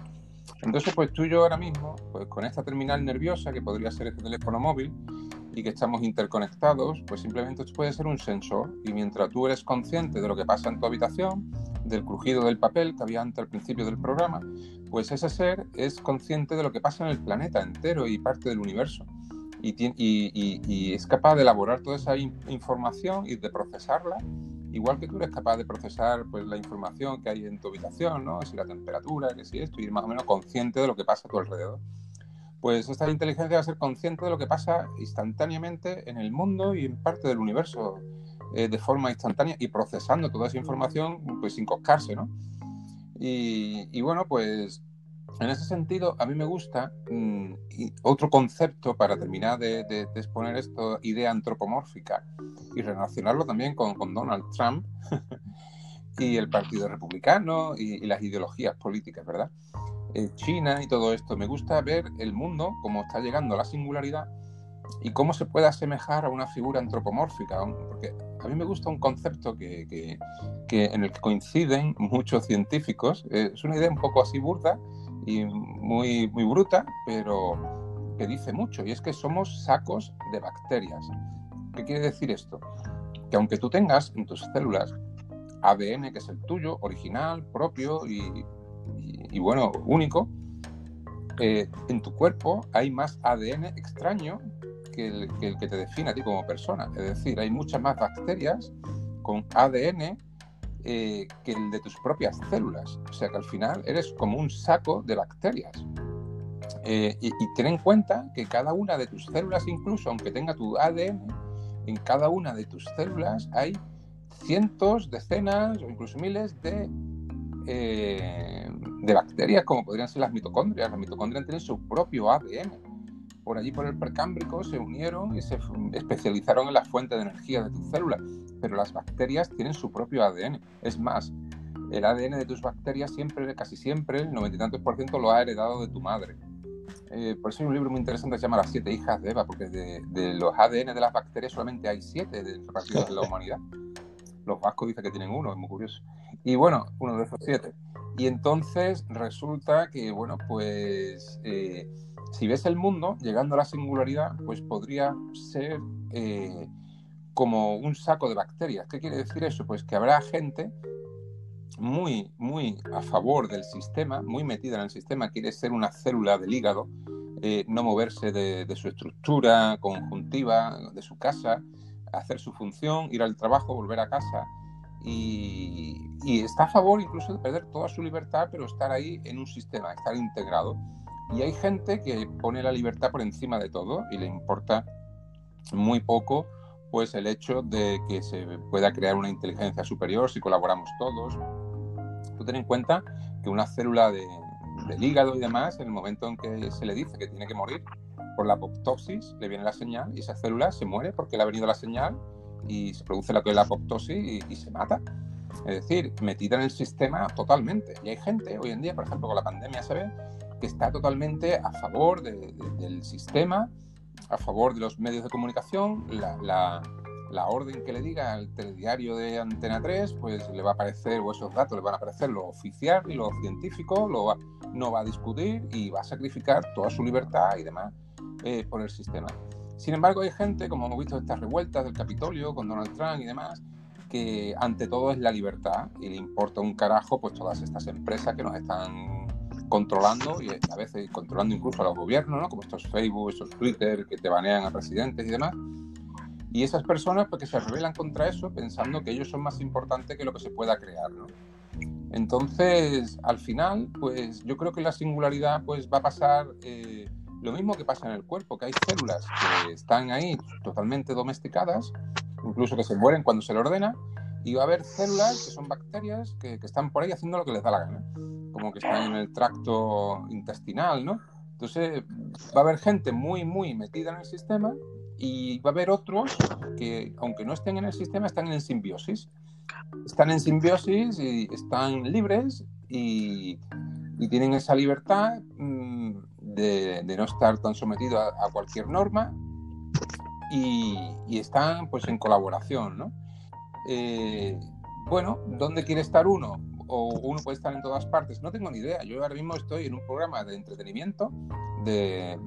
Entonces, pues tú y yo ahora mismo, pues con esta terminal nerviosa, que podría ser este teléfono móvil, y que estamos interconectados, pues simplemente puede ser un sensor. Y mientras tú eres consciente de lo que pasa en tu habitación, del crujido del papel que había antes al principio del programa, pues ese ser es consciente de lo que pasa en el planeta entero y parte del universo y, es capaz de elaborar toda esa información y de procesarla, igual que tú eres capaz de procesar pues, la información que hay en tu habitación, ¿no? si la temperatura, que si esto, y más o menos consciente de lo que pasa a tu alrededor. Pues esta inteligencia va a ser consciente de lo que pasa instantáneamente en el mundo y en parte del universo eh, de forma instantánea y procesando toda esa información pues sin coscarse, ¿no? Y, y bueno, pues en ese sentido, a mí me gusta mm, otro concepto para terminar de, exponer esto, idea antropomórfica, y relacionarlo también con, Donald Trump y el Partido Republicano y, las ideologías políticas, ¿verdad? eh, China y todo esto. Me gusta ver el mundo como está llegando a la singularidad y cómo se puede asemejar a una figura antropomórfica. Porque a mí me gusta un concepto que, en el que coinciden muchos científicos. Es una idea un poco así burda y muy, muy bruta, pero que dice mucho, y es que somos sacos de bacterias. ¿Qué quiere decir esto? Que aunque tú tengas en tus células ADN que es el tuyo, original, propio y, bueno, único, eh, en tu cuerpo hay más ADN extraño que el, que te define a ti como persona. Es decir, hay muchas más bacterias con ADN eh, que el de tus propias células. O sea que al final eres como un saco de bacterias. Eh, y, y, ten en cuenta que cada una de tus células, incluso aunque tenga tu ADN, en cada una de tus células hay cientos, decenas o incluso miles de, eh, de bacterias, como podrían ser las mitocondrias. Las mitocondrias tienen su propio ADN. Por allí, por el percámbrico, se unieron y se especializaron en la fuente de energía de tus células. Pero las bacterias tienen su propio ADN. Es más, el ADN de tus bacterias siempre, casi siempre, el noventa y tantos por ciento lo ha heredado de tu madre. Eh, por eso hay un libro muy interesante que se llama Las siete hijas de Eva, porque de, de los ADN de las bacterias solamente hay siete repartidos en la humanidad. Los vascos dicen que tienen uno, es muy curioso. Y bueno, uno de esos siete. Y entonces resulta que, bueno, pues eh, si ves el mundo llegando a la singularidad, pues podría ser eh, como un saco de bacterias. ¿Qué quiere decir eso? Pues que habrá gente muy, muy a favor del sistema, muy metida en el sistema, quiere ser una célula del hígado, eh, no moverse de, de, su estructura conjuntiva, de su casa, hacer su función, ir al trabajo, volver a casa. Y, está a favor incluso de perder toda su libertad, pero estar ahí en un sistema, estar integrado. Y hay gente que pone la libertad por encima de todo y le importa muy poco pues el hecho de que se pueda crear una inteligencia superior si colaboramos todos. Tú ten en cuenta que una célula de, del hígado y demás, en el momento en que se le dice que tiene que morir, por la apoptosis le viene la señal y esa célula se muere porque le ha venido la señal y se produce la la apoptosis y, se mata. Es decir, metida en el sistema totalmente. Y hay gente, hoy en día, por ejemplo, con la pandemia se ve, que está totalmente a favor del sistema, a favor de los medios de comunicación. La, la, orden que le diga al telediario de Antena 3, pues le va a aparecer, o esos datos le van a aparecer lo oficial y lo científico, lo no va a discutir y va a sacrificar toda su libertad y demás eh, por el sistema. Sin embargo, hay gente, como hemos visto estas revueltas del Capitolio con Donald Trump y demás, que ante todo es la libertad y le importa un carajo pues todas estas empresas que nos están controlando y a veces controlando incluso a los gobiernos, ¿no? como estos Facebook, estos Twitter que te banean a presidentes y demás. Y esas personas pues, que se rebelan contra eso pensando que ellos son más importantes que lo que se pueda crear. ¿no? Entonces, al final, pues yo creo que la singularidad pues, va a pasar eh, lo mismo que pasa en el cuerpo, que hay células que están ahí totalmente domesticadas, incluso que se mueren cuando se le ordena, y va a haber células que son bacterias que, están por ahí haciendo lo que les da la gana, como que están en el tracto intestinal, ¿no? Entonces va a haber gente muy, muy metida en el sistema y va a haber otros que, aunque no estén en el sistema, están en simbiosis. Están en simbiosis y están libres y, y tienen esa libertad mmm, de, no estar tan sometido a, cualquier norma y, están pues en colaboración, ¿no? Eh, bueno, ¿dónde quiere estar uno? O uno puede estar en todas partes, no tengo ni idea. Yo ahora mismo estoy en un programa de entretenimiento, de,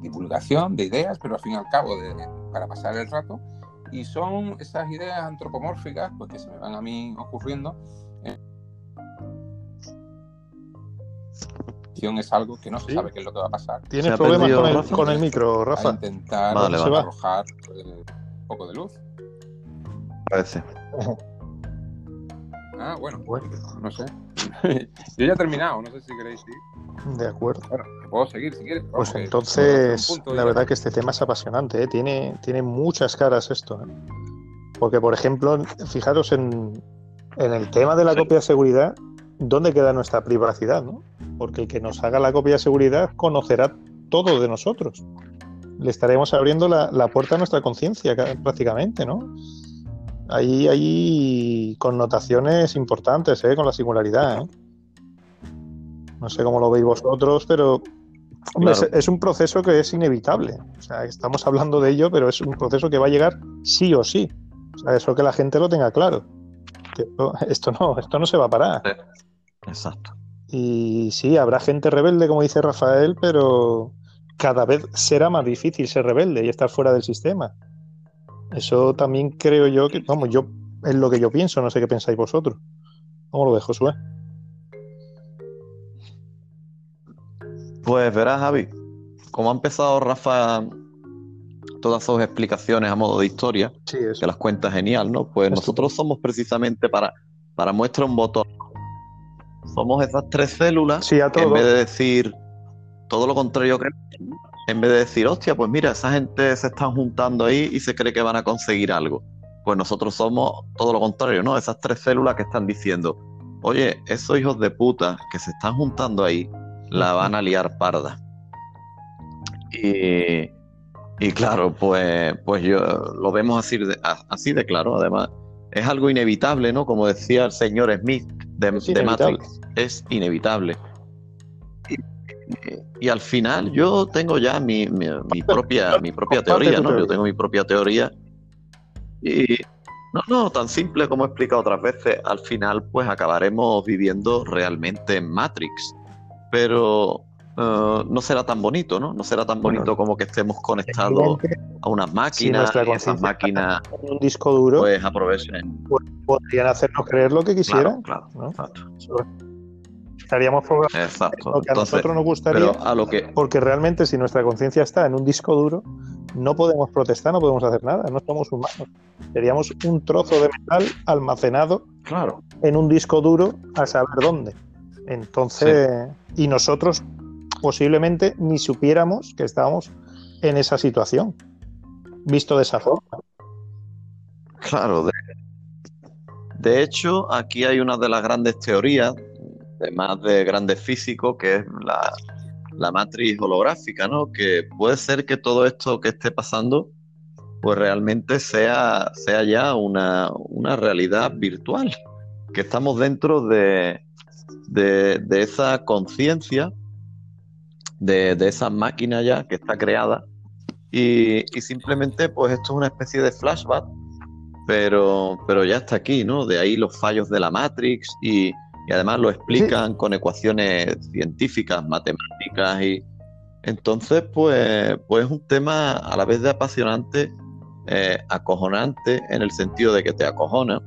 divulgación, de ideas, pero al fin y al cabo para pasar el rato. Y son esas ideas antropomórficas pues, que se me van a mí ocurriendo. es algo que no se sabe qué es lo que va a pasar. Tienes problemas con el, micro, Rafa. intentar arrojar un poco de luz. Parece. Ah, bueno, no sé. Yo ya he terminado, no sé si queréis ir. De acuerdo. Bueno, puedo seguir si quieres. Pues entonces, la verdad que este tema es apasionante, ¿eh? tiene, tiene muchas caras esto. ¿eh? Porque, por ejemplo, fijaros en, en el tema de la copia de seguridad, ¿dónde queda nuestra privacidad? ¿no? Porque el que nos haga la copia de seguridad conocerá todo de nosotros. Le estaremos abriendo la, puerta a nuestra conciencia prácticamente, ¿no? Ahí hay connotaciones importantes ¿eh? con la singularidad. ¿eh? No sé cómo lo veis vosotros, pero es, un proceso que es inevitable. O sea, estamos hablando de ello, pero es un proceso que va a llegar sí o sí. O sea, eso que la gente lo tenga claro. esto, no, esto no se va a parar. Exacto. Y sí, habrá gente rebelde, como dice Rafael, pero cada vez será más difícil ser rebelde y estar fuera del sistema. Eso también creo yo que, vamos, yo es lo que yo pienso, no sé qué pensáis vosotros. ¿Cómo lo ves, Josué? Pues verás, Javi, como ha empezado Rafa todas sus explicaciones a modo de historia, que las cuenta genial, ¿no? Pues nosotros somos precisamente para, para muestra un botón. Somos esas tres células que en vez de decir todo lo contrario que en vez de decir, hostia, pues mira, esa gente se están juntando ahí y se cree que van a conseguir algo. Pues nosotros somos todo lo contrario, ¿no? Esas tres células que están diciendo, oye, esos hijos de puta que se están juntando ahí, la van a liar parda. Y, y claro, pues, pues yo lo vemos así de, así de claro, además. Es algo inevitable, ¿no? Como decía el señor Smith de, Matrix, es inevitable. Y, al final yo tengo ya mi, mi, propia, mi propia teoría, ¿no? Yo tengo mi propia teoría. Y no, no, tan simple como he explicado otras veces, al final pues acabaremos viviendo realmente en Matrix pero eh, no será tan bonito, ¿no? No será tan bonito como que estemos conectados a unas máquinas y esas máquinas en un disco duro pues aprovechen. Pues, podrían hacernos creer lo que quisieran. Claro, exacto. Estaríamos exacto. lo que a nosotros nos gustaría. a lo que... Porque realmente si nuestra conciencia está en un disco duro, no podemos protestar, no podemos hacer nada, no somos humanos. Seríamos un trozo de metal almacenado claro. en un disco duro a saber dónde. Entonces, y nosotros posiblemente ni supiéramos que estábamos en esa situación, visto de esa forma. Claro, de, hecho, aquí hay una de las grandes teorías, además de grandes físicos, que es la, la matriz holográfica, ¿no? Que puede ser que todo esto que esté pasando, pues realmente sea, sea ya una, una realidad virtual, que estamos dentro de, de, esa conciencia, de, esa máquina ya que está creada. Y, simplemente, pues esto es una especie de flashback, pero, pero ya está aquí, ¿no? De ahí los fallos de la Matrix y, además lo explican con ecuaciones científicas, matemáticas y entonces, pues, pues es un tema a la vez de apasionante, eh, acojonante en el sentido de que te acojona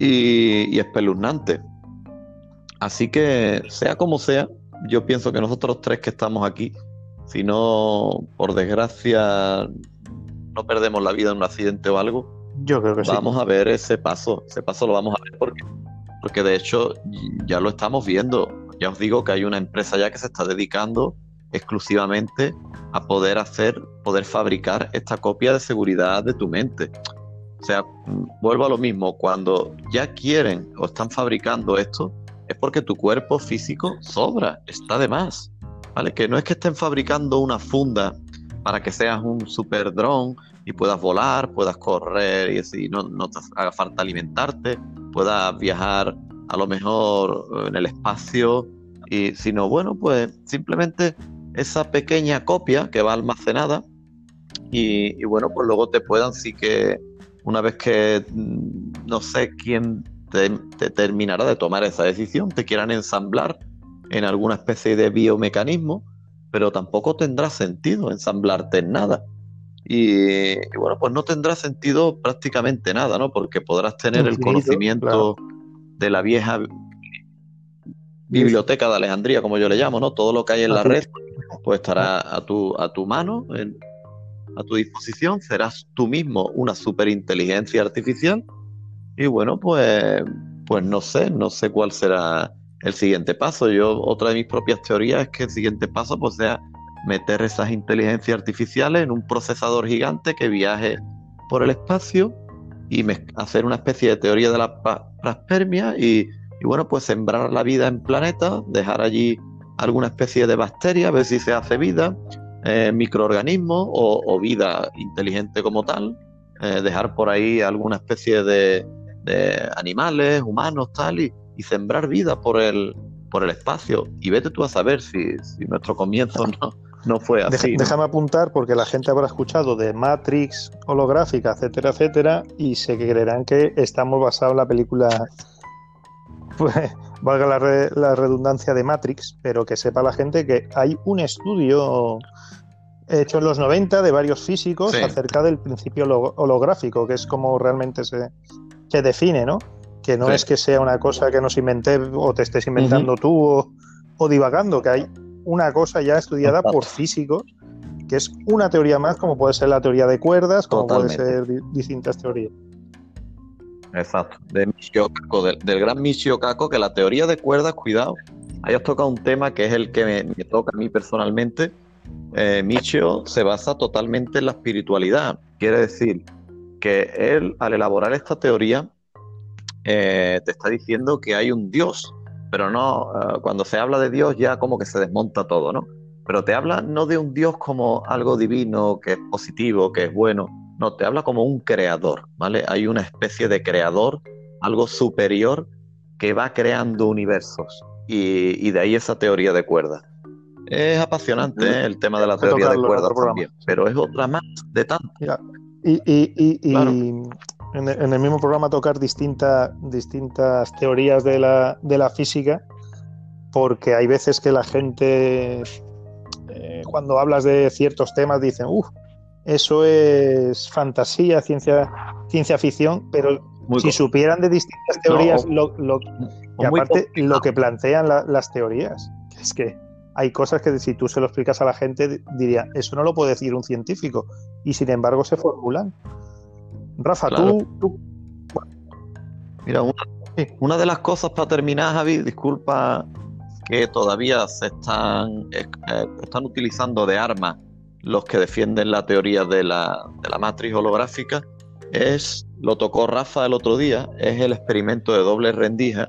y, y espeluznante. Así que, sea como sea, yo pienso que nosotros tres que estamos aquí, si no, por desgracia, no perdemos la vida en un accidente o algo, yo creo que vamos a ver ese paso. Ese paso lo vamos a ver porque, porque de hecho ya lo estamos viendo. Ya os digo que hay una empresa ya que se está dedicando exclusivamente a poder hacer, poder fabricar esta copia de seguridad de tu mente. O sea, vuelvo a lo mismo, cuando ya quieren o están fabricando esto, es porque tu cuerpo físico sobra, está de más. ¿Vale? Que no es que estén fabricando una funda para que seas un super dron y puedas volar, puedas correr y así, no, no te haga falta alimentarte, puedas viajar a lo mejor en el espacio, y sino bueno, pues simplemente esa pequeña copia que va almacenada y, bueno, pues luego te puedan sí que una vez que mm, no sé quién te, terminará de tomar esa decisión, te quieran ensamblar en alguna especie de biomecanismo, pero tampoco tendrá sentido ensamblarte en nada. Y, bueno, pues no tendrá sentido prácticamente nada, ¿no? Porque podrás tener el conocimiento de la vieja biblioteca de Alejandría, como yo le llamo, ¿no? Todo lo que hay en la red, pues estará a tu, a tu mano, a tu disposición, serás tú mismo una superinteligencia artificial y bueno, pues, pues no sé, no sé cuál será el siguiente paso. Yo, otra de mis propias teorías es que el siguiente paso pues, sea meter esas inteligencias artificiales en un procesador gigante que viaje por el espacio y hacer una especie de teoría de la praspermia y, bueno, pues sembrar la vida en planetas, dejar allí alguna especie de bacteria, ver si se hace vida, eh, microorganismos o, vida inteligente como tal, eh, dejar por ahí alguna especie de, animales, humanos, tal, y, sembrar vida por el, por el espacio. Y vete tú a saber si, nuestro comienzo no, no fue así. Déjame apuntar porque la gente habrá escuchado de Matrix holográfica, etcétera, etcétera, y se creerán que estamos basados en la película, pues, valga la, redundancia de Matrix, pero que sepa la gente que hay un estudio hecho en los 90 de varios físicos acerca del principio holográfico, que es como realmente se, se define, ¿no? Que no es que sea una cosa que nos inventé o te estés inventando tú o divagando, que hay una cosa ya estudiada por físicos, que es una teoría más, como puede ser la teoría de cuerdas, como puede ser distintas teorías. Exacto, de del, gran Michio Kaku, que la teoría de cuerdas, cuidado, hayas tocado un tema que es el que me, toca a mí personalmente. Eh, Michio se basa totalmente en la espiritualidad. Quiere decir que él, al elaborar esta teoría, eh, te está diciendo que hay un Dios pero no, eh, cuando se habla de Dios ya como que se desmonta todo, ¿no? Pero te habla no de un Dios como algo divino, que es positivo, que es bueno, no, te habla como un creador, ¿vale? Hay una especie de creador, algo superior que va creando universos y, de ahí esa teoría de cuerdas. Es apasionante ¿eh? el tema de la teoría de cuerdas también, pero es otra más de tanto. Y, y, y, en, el mismo programa tocar distintas teorías de la, de la, física, porque hay veces que la gente, eh, cuando hablas de ciertos temas, dicen, uff, eso es fantasía, ciencia, ciencia ficción, pero si supieran de distintas teorías, lo, y aparte lo que plantean las teorías, es que hay cosas que si tú se lo explicas a la gente, diría, eso no lo puede decir un científico, y sin embargo se formulan. Rafa, tú, Mira, una, de las cosas para terminar, Javi, disculpa que todavía se están, eh, están utilizando de arma los que defienden la teoría de la, de la matriz holográfica, es, lo tocó Rafa el otro día, es el experimento de doble rendija.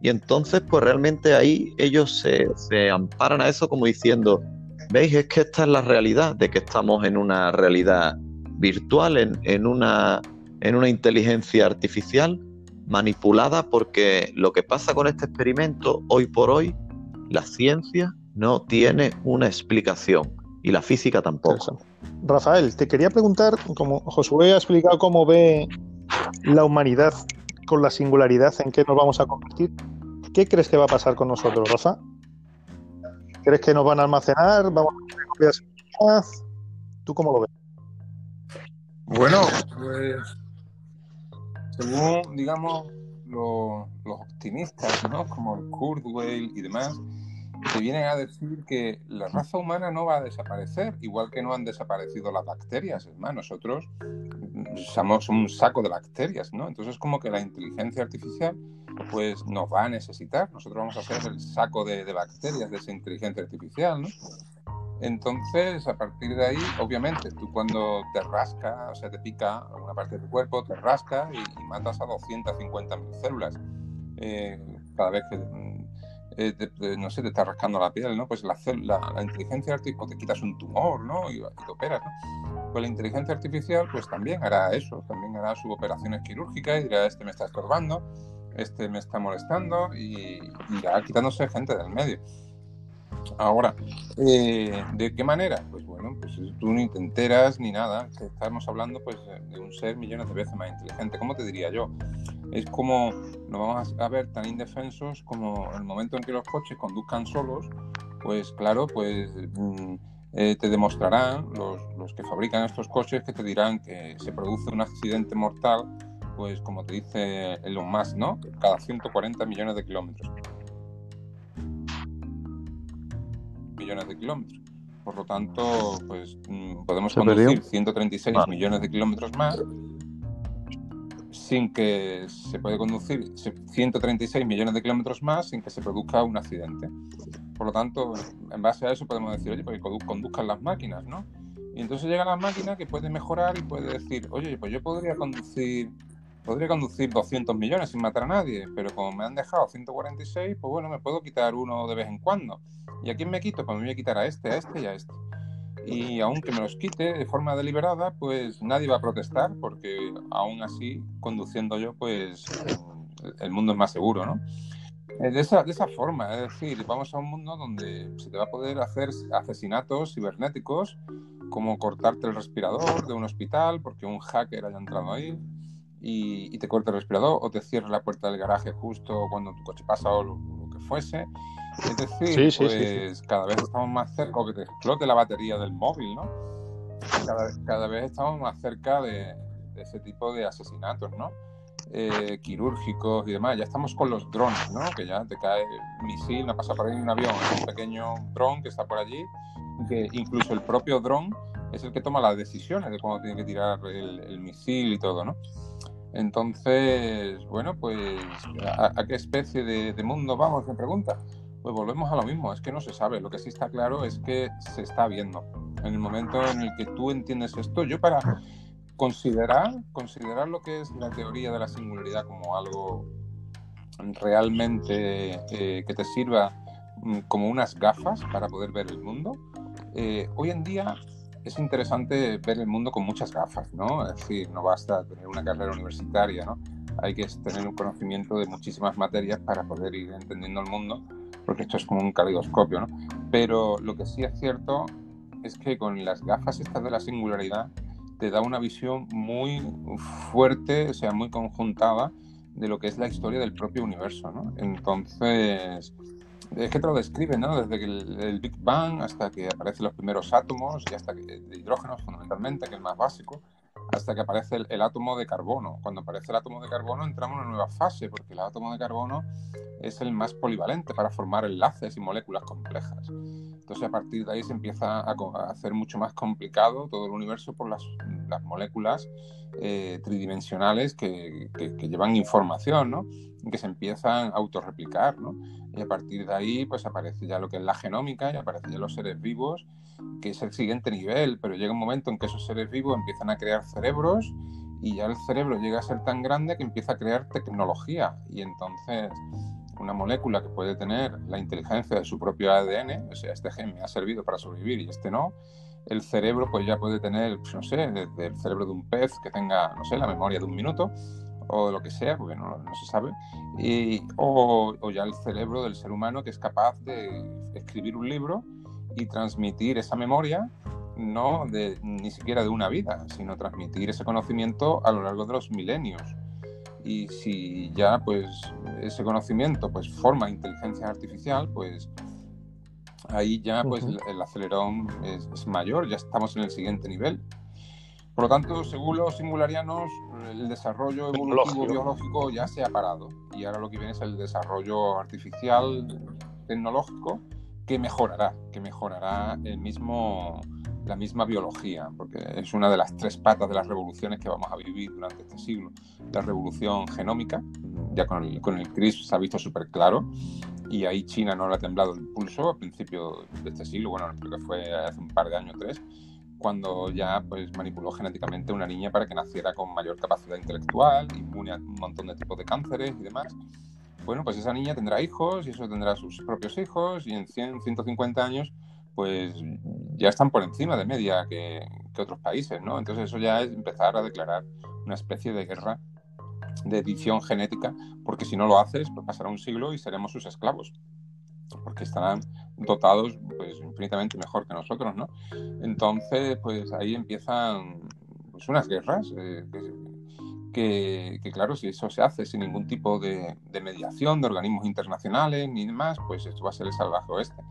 Y entonces, pues realmente ahí ellos se, se amparan a eso como diciendo, veis, es que esta es la realidad, de que estamos en una realidad virtual, en, una, en una inteligencia artificial manipulada porque lo que pasa con este experimento hoy por hoy, la ciencia no tiene una explicación y la física tampoco. Rafael, te quería preguntar, como Josué ha explicado cómo ve la humanidad con la singularidad en que nos vamos a convertir, ¿qué crees que va a pasar con nosotros, Rafa? ¿Crees que nos van a almacenar? ¿Vamos a tener ¿Tú cómo lo ves? Bueno, pues según, digamos, los, optimistas, ¿no? Como el Kurzweil y demás, se vienen a decir que la raza humana no va a desaparecer, igual que no han desaparecido las bacterias. Es más, nosotros somos un saco de bacterias, ¿no? Entonces, como que la inteligencia artificial, pues nos va a necesitar. Nosotros vamos a ser el saco de, de bacterias de esa inteligencia artificial, ¿no? Entonces, a partir de ahí, obviamente, tú cuando te rasca, o sea, te pica alguna parte de tu cuerpo, te rasca y, matas a 250.000 células. Eh, cada vez que, mm, eh, no sé, te está rascando la piel, ¿no? Pues la, la, inteligencia artificial, te quitas un tumor, ¿no? Y, te operas, ¿no? Pues la inteligencia artificial, pues también hará eso, también hará sus operaciones quirúrgicas y dirá, este me está estorbando, este me está molestando y irá quitándose gente del medio. Ahora, eh, ¿de qué manera? Pues bueno, pues tú ni te enteras ni nada. Estamos hablando pues de un ser millones de veces más inteligente. ¿Cómo te diría yo? Es como nos vamos a ver tan indefensos como el momento en que los coches conduzcan solos, pues claro, pues mm, eh, te demostrarán los, los que fabrican estos coches que te dirán que se produce un accidente mortal, pues como te dice Elon Musk, ¿no? Cada 140 millones de kilómetros. Millones de kilómetros. Por lo tanto, pues mm, podemos conducir 136 millones de kilómetros más sin que se puede conducir 136 millones de kilómetros más sin que se produzca un accidente. Por lo tanto, en base a eso podemos decir, oye, pues que conduzcan las máquinas, ¿no? Y entonces llega la máquina que puede mejorar y puede decir, oye, pues yo podría conducir podría conducir 200 millones sin matar a nadie, pero como me han dejado 146, pues bueno, me puedo quitar uno de vez en cuando. ¿Y a quién me quito? Pues me voy a quitar a este, a este y a este. Y aunque me los quite de forma deliberada, pues nadie va a protestar, porque aún así, conduciendo yo, pues el mundo es más seguro, ¿no? Eh, de esa, de esa forma, es decir, vamos a un mundo donde se te va a poder hacer asesinatos cibernéticos, como cortarte el respirador de un hospital porque un hacker haya entrado ahí y, te corta el respirador o te cierra la puerta del garaje justo cuando tu coche pasa o lo, que fuese. Es decir, pues cada vez estamos más cerca, o que te explote la batería del móvil, ¿no? Cada, cada vez estamos más cerca de, de ese tipo de asesinatos, ¿no? Eh, quirúrgicos y demás. Ya estamos con los drones, ¿no? Que ya te cae un misil, no pasa por ahí un avión, un pequeño dron que está por allí, que incluso el propio dron es el que toma las decisiones de cuándo tiene que tirar el, misil y todo, ¿no? Entonces, bueno, pues, ¿a, qué especie de, de, mundo vamos? Me pregunta. Pues volvemos a lo mismo, es que no se sabe. Lo que sí está claro es que se está viendo. En el momento en el que tú entiendes esto, yo para considerar, considerar lo que es la teoría de la singularidad como algo realmente eh, que te sirva mm, como unas gafas para poder ver el mundo. Eh, hoy en día es interesante ver el mundo con muchas gafas, ¿no? Es decir, no basta tener una carrera universitaria, ¿no? Hay que tener un conocimiento de muchísimas materias para poder ir entendiendo el mundo, porque esto es como un caleidoscopio, ¿no? Pero lo que sí es cierto es que con las gafas estas de la singularidad te da una visión muy fuerte, o sea, muy conjuntada de lo que es la historia del propio universo, ¿no? Entonces, es que te lo describe, ¿no? Desde el, el, Big Bang hasta que aparecen los primeros átomos y hasta que, de hidrógeno fundamentalmente, que es el más básico, hasta que aparece el, átomo de carbono. Cuando aparece el átomo de carbono entramos en una nueva fase, porque el átomo de carbono es el más polivalente para formar enlaces y moléculas complejas. Entonces a partir de ahí se empieza a, hacer mucho más complicado todo el universo por las, moléculas eh, tridimensionales que, llevan información, ¿no? Que se empiezan a autorreplicar, ¿no? Y a partir de ahí pues aparece ya lo que es la genómica y aparecen ya los seres vivos que es el siguiente nivel, pero llega un momento en que esos seres vivos empiezan a crear cerebros y ya el cerebro llega a ser tan grande que empieza a crear tecnología y entonces una molécula que puede tener la inteligencia de su propio ADN, o sea, este gen me ha servido para sobrevivir y este no, el cerebro pues ya puede tener, pues, no sé, desde el cerebro de un pez que tenga, no sé, la memoria de un minuto o lo que sea, porque no, no se sabe, y, o, o ya el cerebro del ser humano que es capaz de escribir un libro y transmitir esa memoria no de, ni siquiera de una vida, sino transmitir ese conocimiento a lo largo de los milenios. Y si ya pues ese conocimiento pues forma inteligencia artificial, pues ahí ya pues el, acelerón es, mayor, ya estamos en el siguiente nivel. Por lo tanto, según los singularianos, el desarrollo evolutivo biológico ya se ha parado y ahora lo que viene es el desarrollo artificial tecnológico que mejorará, que mejorará el mismo, la misma biología, porque es una de las tres patas de las revoluciones que vamos a vivir durante este siglo. La revolución genómica, ya con el, con el CRISP se ha visto súper claro, y ahí China no le ha temblado el pulso a principio de este siglo, bueno, creo que fue hace un par de años, tres, cuando ya pues manipuló genéticamente una niña para que naciera con mayor capacidad intelectual, inmune a un montón de tipos de cánceres y demás bueno, pues esa niña tendrá hijos y eso tendrá sus propios hijos y en 100, 150 años pues ya están por encima de media que, otros países, ¿no? Entonces eso ya es empezar a declarar una especie de guerra de edición genética, porque si no lo haces, pues pasará un siglo y seremos sus esclavos, porque estarán dotados pues infinitamente mejor que nosotros, ¿no? Entonces, pues ahí empiezan pues, unas guerras eh, que, claro, si eso se hace sin ningún tipo de, mediación de organismos internacionales ni demás, pues esto va a ser el salvaje oeste.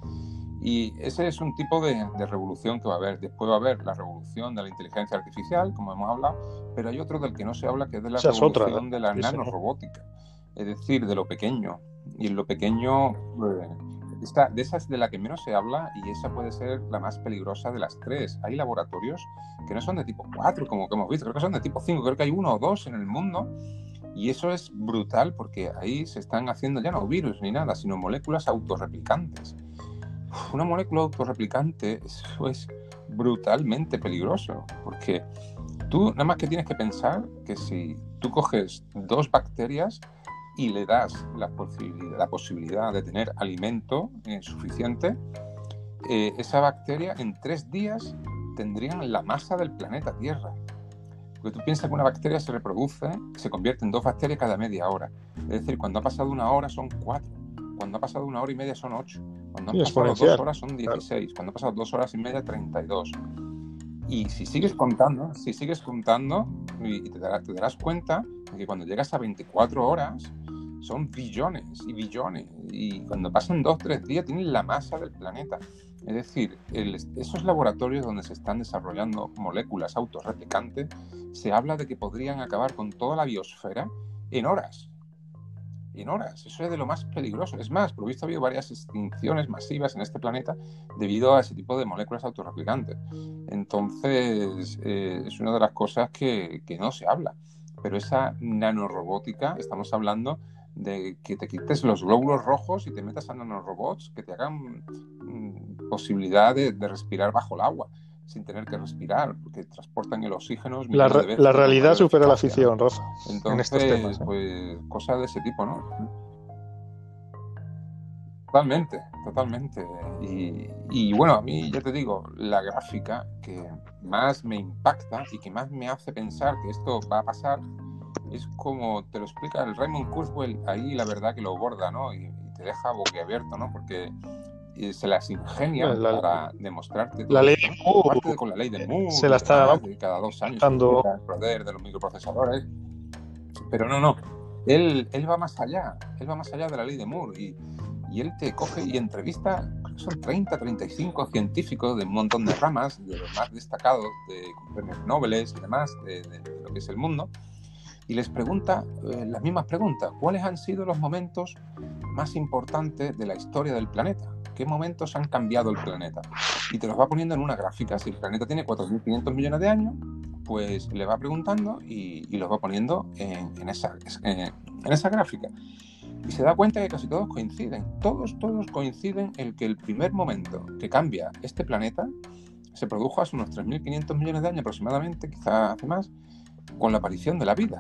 Y ese es un tipo de, revolución que va a haber. Después va a haber la revolución de la inteligencia artificial, como hemos hablado, pero hay otro del que no se habla, que es de la revolución de la nanorobótica, es decir, de lo pequeño. Y en lo pequeño, pues, de esa es de la que menos se habla y esa puede ser la más peligrosa de las tres. Hay laboratorios que no son de tipo 4, como que hemos visto, creo que son de tipo 5, creo que hay uno o dos en el mundo. Y eso es brutal porque ahí se están haciendo ya no virus ni nada, sino moléculas autorreplicantes. Una molécula autorreplicante, eso es brutalmente peligroso, porque tú nada más que tienes que pensar que si tú coges dos bacterias y le das la posibilidad, la posibilidad de tener alimento suficiente, eh, esa bacteria en tres días tendrían la masa del planeta Tierra. Porque tú piensas que una bacteria se reproduce, se convierte en dos bacterias cada media hora. Es decir, cuando ha pasado una hora son cuatro. Cuando ha pasado una hora y media son 8. Cuando han pasado dos horas son 16. Cuando ha pasado dos horas y media, 32. Y si sigues contando, si sigues contando, y te darás, te darás cuenta de que cuando llegas a 24 horas, son billones y billones. Y cuando pasan dos, tres días, tienen la masa del planeta. Es decir, esos laboratorios donde se están desarrollando moléculas autorreplicantes, se habla de que podrían acabar con toda la biosfera en horas. En horas. Eso es de lo más peligroso. Es más, por visto ha habido varias extinciones masivas en este planeta debido a ese tipo de moléculas autorreplicantes. Entonces, eh, es una de las cosas que, que no se habla. Pero esa nanorobótica, estamos hablando de que te quites los glóbulos rojos y te metas a nanorobots que te hagan mm, posibilidad de, respirar bajo el agua sin tener que respirar, porque transportan el oxígeno. La, la realidad supera la ficción, Rafa. Entonces, en estos temas, ¿eh? pues cosas de ese tipo, ¿no? Totalmente, totalmente. Y, y, bueno, a mí, ya te digo, la gráfica que más me impacta y que más me hace pensar que esto va a pasar es como te lo explica el Raymond Kurzweil, ahí la verdad que lo borda, ¿no? Y, te deja boquiabierto, ¿no? Porque eh, se las ingenia para demostrarte. La ley de Moore. con la ley de Moore. Se la está cada dos años el poder de los microprocesadores. Pero no, no. Él, él va más allá. Él va más allá de la ley de Moore. Y, y él te coge y entrevista, son 30, 35 científicos de un montón de ramas, de los más destacados, de premios Nobel y demás, de, de, lo que es el mundo y les pregunta eh, las mismas preguntas. ¿Cuáles han sido los momentos más importantes de la historia del planeta? ¿Qué momentos han cambiado el planeta? Y te los va poniendo en una gráfica. Si el planeta tiene 4.500 millones de años, pues le va preguntando y, los va poniendo en, esa, en, esa gráfica. Y se da cuenta que casi todos coinciden. Todos, todos coinciden en que el primer momento que cambia este planeta se produjo hace unos 3.500 millones de años aproximadamente, quizás hace más, con la aparición de la vida.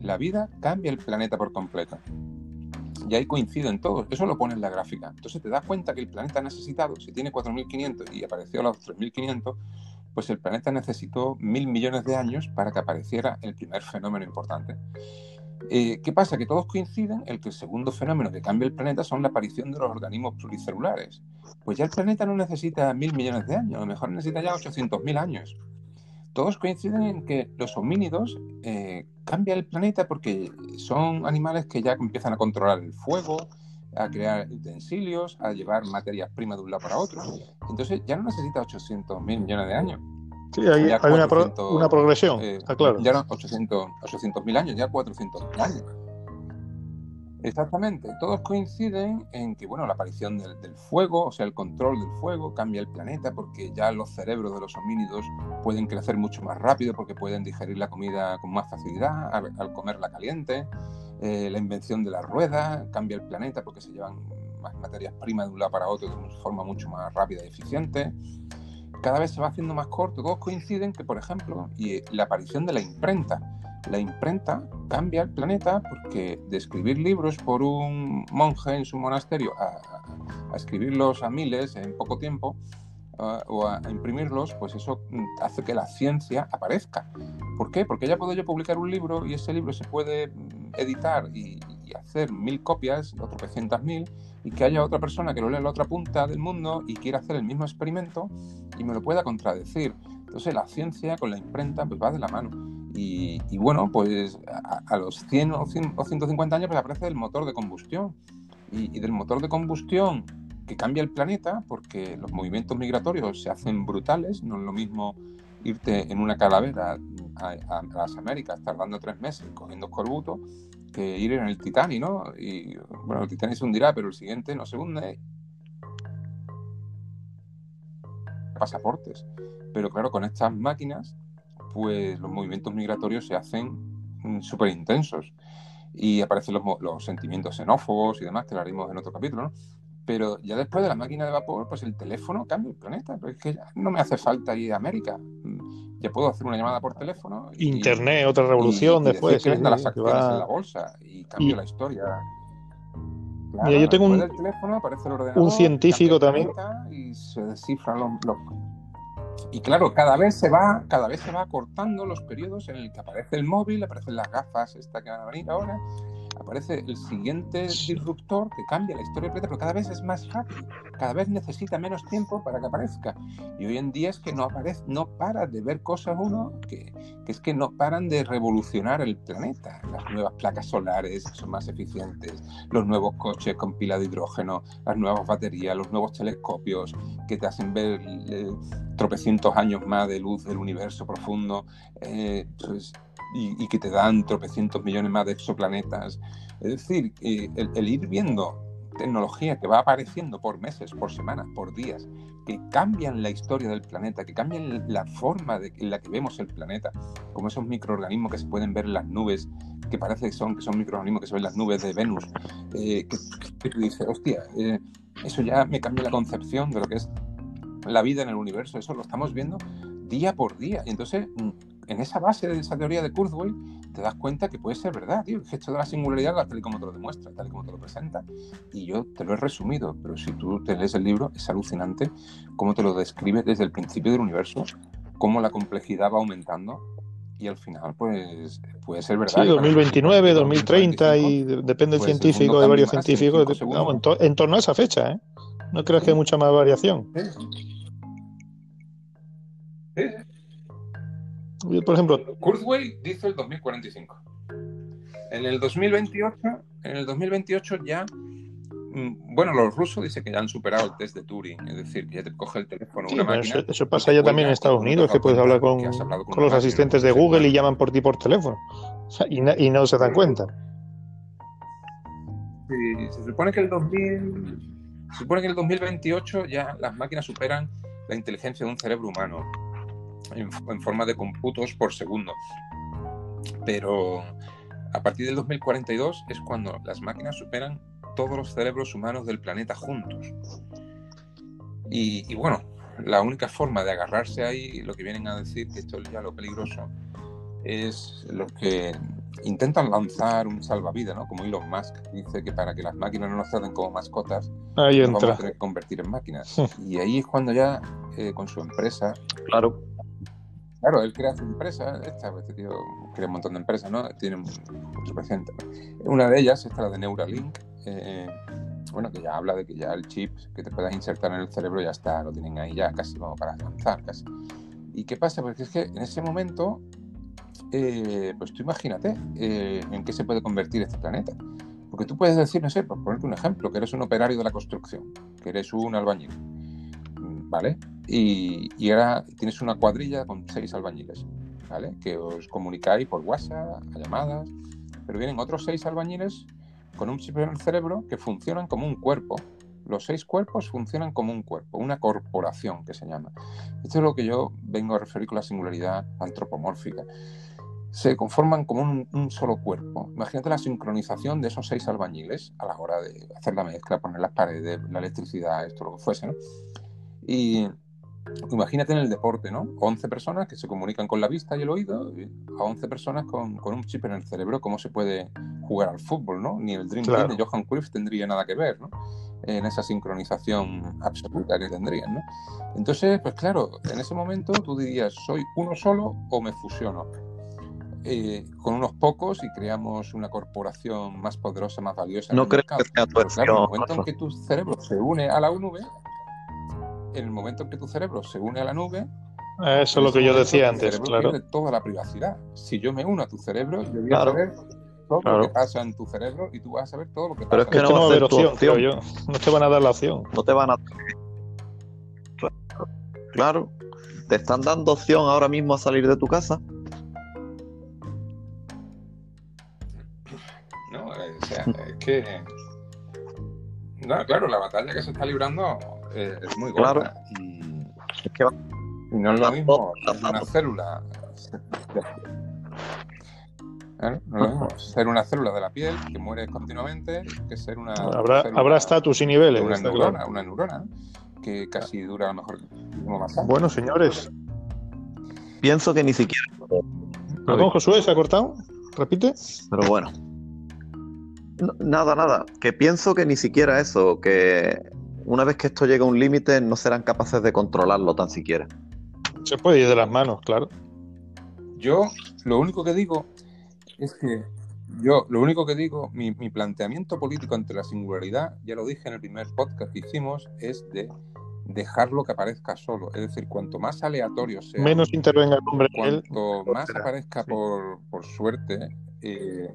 La vida cambia el planeta por completo. Y ahí coinciden todos. Eso lo pone en la gráfica. Entonces te das cuenta que el planeta ha necesitado, si tiene 4.500 y apareció a los 3.500, pues el planeta necesitó mil millones de años para que apareciera el primer fenómeno importante. Eh, ¿Qué pasa? Que todos coinciden en que el segundo fenómeno que cambia el planeta son la aparición de los organismos pluricelulares. Pues ya el planeta no necesita mil millones de años, a lo mejor necesita ya 800.000 años todos coinciden en que los homínidos eh, cambian el planeta porque son animales que ya empiezan a controlar el fuego, a crear utensilios, a llevar materias primas de un lado para otro. Entonces ya no necesita 800 mil millones de años. Sí, hay, una, progresión, eh, claro. Ya no 800 mil años, ya 400 mil años. Exactamente, todos coinciden en que bueno, la aparición del, fuego, o sea, el control del fuego, cambia el planeta porque ya los cerebros de los homínidos pueden crecer mucho más rápido porque pueden digerir la comida con más facilidad al, comerla caliente. Eh, la invención de la rueda cambia el planeta porque se llevan materias primas de un lado para otro de una forma mucho más rápida y eficiente. Cada vez se va haciendo más corto. Todos coinciden que, por ejemplo, y la aparición de la imprenta la imprenta cambia el planeta porque de escribir libros por un monje en su monasterio a, escribirlos a miles en poco tiempo o a, imprimirlos, pues eso hace que la ciencia aparezca. ¿Por qué? Porque ya puedo yo publicar un libro y ese libro se puede editar y, hacer mil copias, otro tropecientas mil, y que haya otra persona que lo lea en la otra punta del mundo y quiera hacer el mismo experimento y me lo pueda contradecir. Entonces la ciencia con la imprenta pues va de la mano. Y, bueno, pues a, los 100 o, 150 años pues aparece el motor de combustión. Y, del motor de combustión que cambia el planeta porque los movimientos migratorios se hacen brutales, no es lo mismo irte en una calavera a, las Américas tardando tres meses cogiendo escorbuto que ir en el Titanic, ¿no? Y bueno, el Titanic se hundirá, pero el siguiente no se hunde. Pasaportes. Pero claro, con estas máquinas pues los movimientos migratorios se hacen mm, súper intensos y aparecen los, sentimientos xenófobos y demás, que lo haremos en otro capítulo, ¿no? Pero ya después de la máquina de vapor, pues el teléfono cambia el planeta, porque es que ya no me hace falta ir a América. Mm, ya puedo hacer una llamada por teléfono. Internet, otra revolución después. Que las acciones en la bolsa y cambio la historia. Mira, yo tengo un, teléfono, aparece el ordenador, un científico también. Y se descifran los, los, y claro, cada vez se va, cada vez se va acortando los periodos en el que aparece el móvil, aparecen las gafas esta que van a venir ahora, aparece el siguiente disruptor que cambia la historia del planeta, pero cada vez es más rápido, cada vez necesita menos tiempo para que aparezca. Y hoy en día es que no aparece, no para de ver cosas uno que, que es que no paran de revolucionar el planeta. Las nuevas placas solares son más eficientes, los nuevos coches con pila de hidrógeno, las nuevas baterías, los nuevos telescopios que te hacen ver eh, tropecientos años más de luz del universo profundo. Eh, pues, y, que te dan tropecientos millones más de exoplanetas. Es decir, el, ir viendo tecnología que va apareciendo por meses, por semanas, por días, que cambian la historia del planeta, que cambian la forma de, en la que vemos el planeta, como esos microorganismos que se pueden ver en las nubes, que parece que son, que son microorganismos que se ven en las nubes de Venus, eh, que, tú dices, hostia, eh, eso ya me cambia la concepción de lo que es la vida en el universo, eso lo estamos viendo día por día. Y entonces mm, en esa base de esa teoría de Kurzweil te das cuenta que puede ser verdad, tío. El gesto de la singularidad, tal y como te lo demuestra, tal y como te lo presenta. Y yo te lo he resumido, pero si tú te lees el libro, es alucinante cómo te lo describe desde el principio del universo, cómo la complejidad va aumentando y al final, pues, puede ser verdad. Sí, 2029, 2030, y depende del pues, científico, de varios científicos, en, torno a esa fecha, ¿eh? No creo que haya mucha más variación. Sí por ejemplo. Kurzweil dice el 2045. En el 2028, en el 2028 ya. Mm, bueno, los rusos dicen que ya han superado el test de Turing, es decir, que ya te coge el teléfono una máquina. Eso, pasa ya también en Estados Unidos, que puedes hablar con, con, los asistentes de Google y llaman por ti por teléfono. y, no se dan cuenta. Sí, se supone que el 2000, se supone que el 2028 ya las máquinas superan la inteligencia de un cerebro humano en, forma de cómputos por segundo. Pero a partir del 2042 es cuando las máquinas superan todos los cerebros humanos del planeta juntos. Y, bueno, la única forma de agarrarse ahí, lo que vienen a decir, que esto es ya lo peligroso, es los que intentan lanzar un salvavidas, ¿no? Como Elon Musk dice que para que las máquinas no nos traten como mascotas, ahí nos vamos a tener que convertir en máquinas. y ahí es cuando ya eh, con su empresa, claro Claro, él crea su empresa, esta, este tío crea un montón de empresas, ¿no? Tiene presente. Una de ellas, esta la de Neuralink, eh, bueno, que ya habla de que ya el chip que te puedas insertar en el cerebro ya está, lo tienen ahí ya casi como para lanzar, casi. ¿Y qué pasa? Porque es que en ese momento, eh, pues tú imagínate eh, en qué se puede convertir este planeta. Porque tú puedes decir, no sé, por ponerte un ejemplo, que eres un operario de la construcción, que eres un albañil ¿vale? Y, ahora tienes una cuadrilla con seis albañiles, ¿vale? Que os comunicáis por WhatsApp, a llamadas, pero vienen otros seis albañiles con un chip en el cerebro que funcionan como un cuerpo. Los seis cuerpos funcionan como un cuerpo, una corporación que se llama. Esto es lo que yo vengo a referir con la singularidad antropomórfica. Se conforman como un, un solo cuerpo. Imagínate la sincronización de esos seis albañiles a la hora de hacer la mezcla, poner las paredes, la electricidad, esto lo que fuese, ¿no? Y imagínate en el deporte, ¿no? 11 personas que se comunican con la vista y el oído, a 11 personas con, un chip en el cerebro, ¿cómo se puede jugar al fútbol, ¿no? Ni el Dream Team de Johan Cruyff tendría nada que ver, ¿no? En esa sincronización absoluta que tendrían, ¿no? Entonces, pues claro, en ese momento tú dirías, ¿soy uno solo o me fusiono? Eh, con unos pocos y creamos una corporación más poderosa, más valiosa. No creo que sea tu claro, en el momento en que tu cerebro se une a la nube, en el momento en que tu cerebro se une a la nube, eso es lo que yo decía antes, claro. Pierde toda la privacidad. Si yo me uno a tu cerebro, yo voy a saber todo lo que pasa en tu cerebro y tú vas a saber todo lo que pasa. Pero es que no, va a haber opción, yo. No te van a dar la opción. No te van a. Claro. Te están dando opción ahora mismo a salir de tu casa. No, o sea, es que. No, claro, la batalla que se está librando es muy claro. Y, no es lo mismo una célula. ¿Eh? No es lo mismo ser una célula de la piel que muere continuamente que ser una. Habrá, habrá estatus y niveles. Una neurona, una neurona que casi dura a lo mejor Bueno, señores. Pienso que ni siquiera. Perdón, Josué, ¿se ha cortado? ¿Repite? Pero bueno. nada, nada. Que pienso que ni siquiera eso, que una vez que esto llega a un límite, no serán capaces de controlarlo tan siquiera. Se puede ir de las manos, claro. Yo lo único que digo es que yo lo único que digo, mi, planteamiento político ante la singularidad, ya lo dije en el primer podcast que hicimos, es de dejarlo que aparezca solo. Es decir, cuanto más aleatorio sea, menos intervenga el hombre. Cuanto más aparezca por, suerte, eh,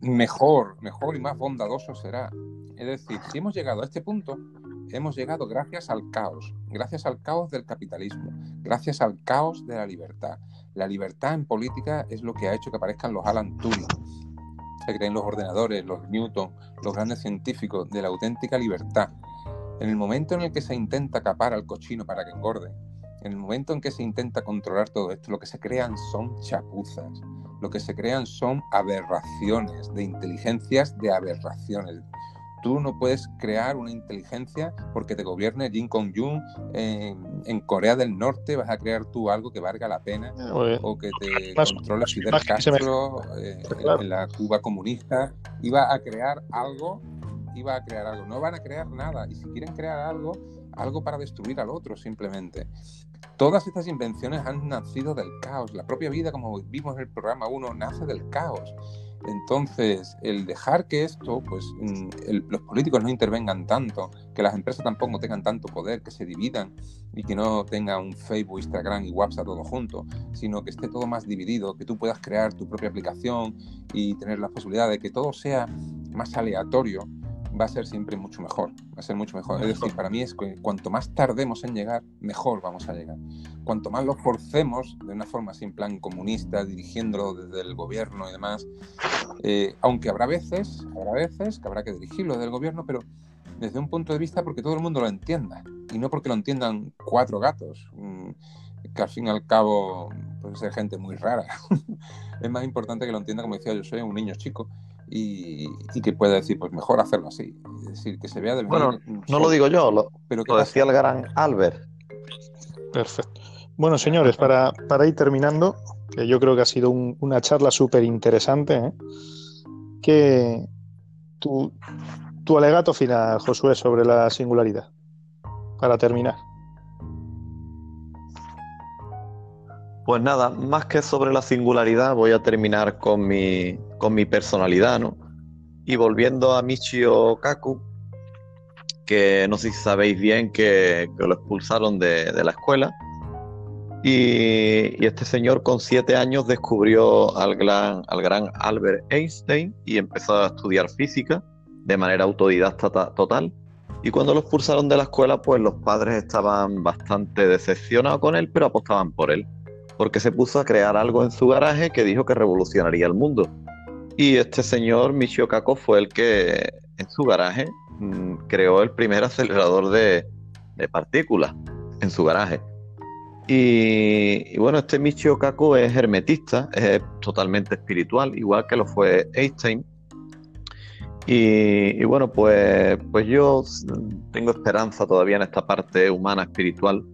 mejor, mejor y más bondadoso será. Es decir, si hemos llegado a este punto, hemos llegado gracias al caos, gracias al caos del capitalismo, gracias al caos de la libertad. La libertad en política es lo que ha hecho que aparezcan los Alan Turing, que creen los ordenadores, los Newton, los grandes científicos de la auténtica libertad. En el momento en el que se intenta capar al cochino para que engorde, en el momento en que se intenta controlar todo esto, lo que se crean son chapuzas, lo que se crean son aberraciones, de inteligencias de aberraciones, Tú no puedes crear una inteligencia porque te gobierne Jin Kong-jun en, Corea del Norte, vas a crear tú algo que valga la pena o que te controle Fidel Castro eh, en la Cuba comunista. Iba a crear algo, iba a crear algo. No van a crear nada y si quieren crear algo, algo para destruir al otro simplemente. Todas estas invenciones han nacido del caos. La propia vida, como vimos en el programa 1, nace del caos. Entonces, el dejar que esto, pues mm, los políticos no intervengan tanto, que las empresas tampoco tengan tanto poder, que se dividan y que no tenga un Facebook, Instagram y WhatsApp todo junto, sino que esté todo más dividido, que tú puedas crear tu propia aplicación y tener la posibilidad de que todo sea más aleatorio, va a ser siempre mucho mejor, va a ser mucho mejor. Es decir, para mí es que cuanto más tardemos en llegar, mejor vamos a llegar. Cuanto más lo forcemos de una forma sin plan comunista, dirigiéndolo desde el gobierno y demás, eh, aunque habrá veces, habrá veces que habrá que dirigirlo desde el gobierno, pero desde un punto de vista porque todo el mundo lo entienda y no porque lo entiendan cuatro gatos, mm, que al fin y al cabo puede ser gente muy rara. es más importante que lo entienda, como decía yo, soy un niño chico y, que pueda decir, pues mejor hacerlo así. Es decir, que se vea del Bueno, no lo digo yo, lo, pero lo decía el gran Albert. Perfecto. Bueno, señores, para, para, ir terminando, que yo creo que ha sido una charla súper interesante, ¿eh? que tu, tu alegato final, Josué, sobre la singularidad, para terminar. Pues nada, más que sobre la singularidad, voy a terminar con mi, con mi personalidad, ¿no? Y volviendo a Michio Kaku, que no sé si sabéis bien que, lo expulsaron de, la escuela. Y, este señor con siete años descubrió al gran, al gran Albert Einstein y empezó a estudiar física de manera autodidacta total. Y cuando lo expulsaron de la escuela, pues los padres estaban bastante decepcionados con él, pero apostaban por él porque se puso a crear algo en su garaje que dijo que revolucionaría el mundo. Y este señor Michio Kaku fue el que en su garaje mm, creó el primer acelerador de, partículas en su garaje. Y, bueno, este Michio Kaku es hermetista, es totalmente espiritual, igual que lo fue Einstein. Y, y, bueno, pues, pues yo tengo esperanza todavía en esta parte humana espiritual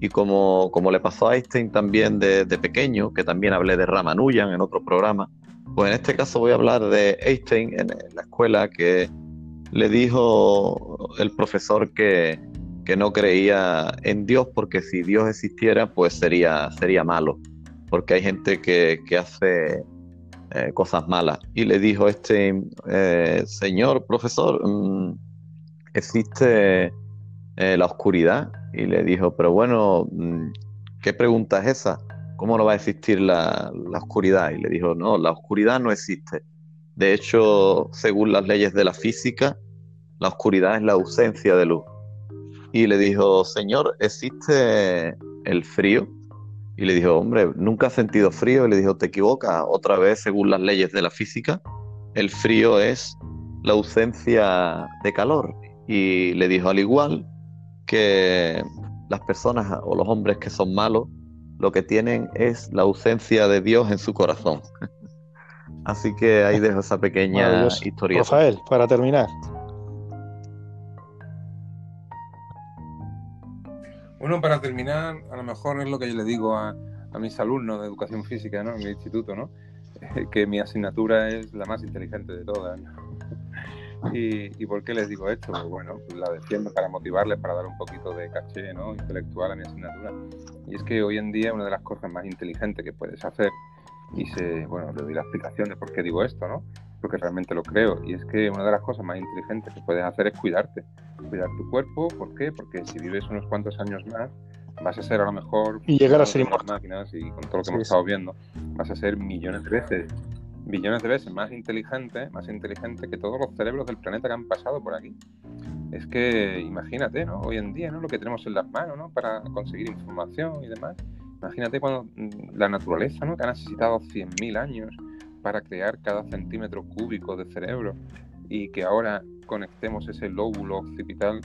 y como, como le pasó a Einstein también de, pequeño, que también hablé de Ramanujan en otro programa, pues en este caso voy a hablar de Einstein en, la escuela que le dijo el profesor que, no creía en Dios porque si Dios existiera pues sería, sería malo, porque hay gente que, hace eh, cosas malas. Y le dijo este eh, señor profesor, mm, existe eh, la oscuridad y le dijo, pero bueno, mm, ¿qué pregunta es esa? ¿Cómo no va a existir la, oscuridad? Y le dijo, no, la oscuridad no existe. De hecho, según las leyes de la física, la oscuridad es la ausencia de luz. Y le dijo, Señor, ¿existe el frío? Y le dijo, hombre, nunca has sentido frío. Y le dijo, te equivocas. Otra vez, según las leyes de la física, el frío es la ausencia de calor. Y le dijo, al igual, que las personas o los hombres que son malos lo que tienen es la ausencia de Dios en su corazón. Así que ahí dejo esa pequeña historia. Rafael, para terminar. Bueno, para terminar, a lo mejor es lo que yo le digo a, a mis alumnos de educación física ¿no? en el instituto, ¿no? que mi asignatura es la más inteligente de todas. ¿Y, por qué les digo esto? Pues bueno, pues la defiendo para motivarles, para dar un poquito de caché ¿no? intelectual a mi asignatura. Y es que hoy en día una de las cosas más inteligentes que puedes hacer y se, bueno, le doy la explicación de por qué digo esto, ¿no? Porque realmente lo creo. Y es que una de las cosas más inteligentes que puedes hacer es cuidarte. Cuidar tu cuerpo, ¿por qué? Porque si vives unos cuantos años más, vas a ser a lo mejor... Y llegar a ser máquinas y con todo lo que hemos estado viendo, vas a ser millones de veces, billones de veces más inteligente, más inteligente que todos los cerebros del planeta que han pasado por aquí. Es que imagínate, ¿no? Hoy en día, ¿no? Lo que tenemos en las manos, ¿no? Para conseguir información y demás. Imagínate cuando mm, la naturaleza, ¿no? Que ha necesitado 100.000 años para crear cada centímetro cúbico de cerebro y que ahora conectemos ese lóbulo occipital,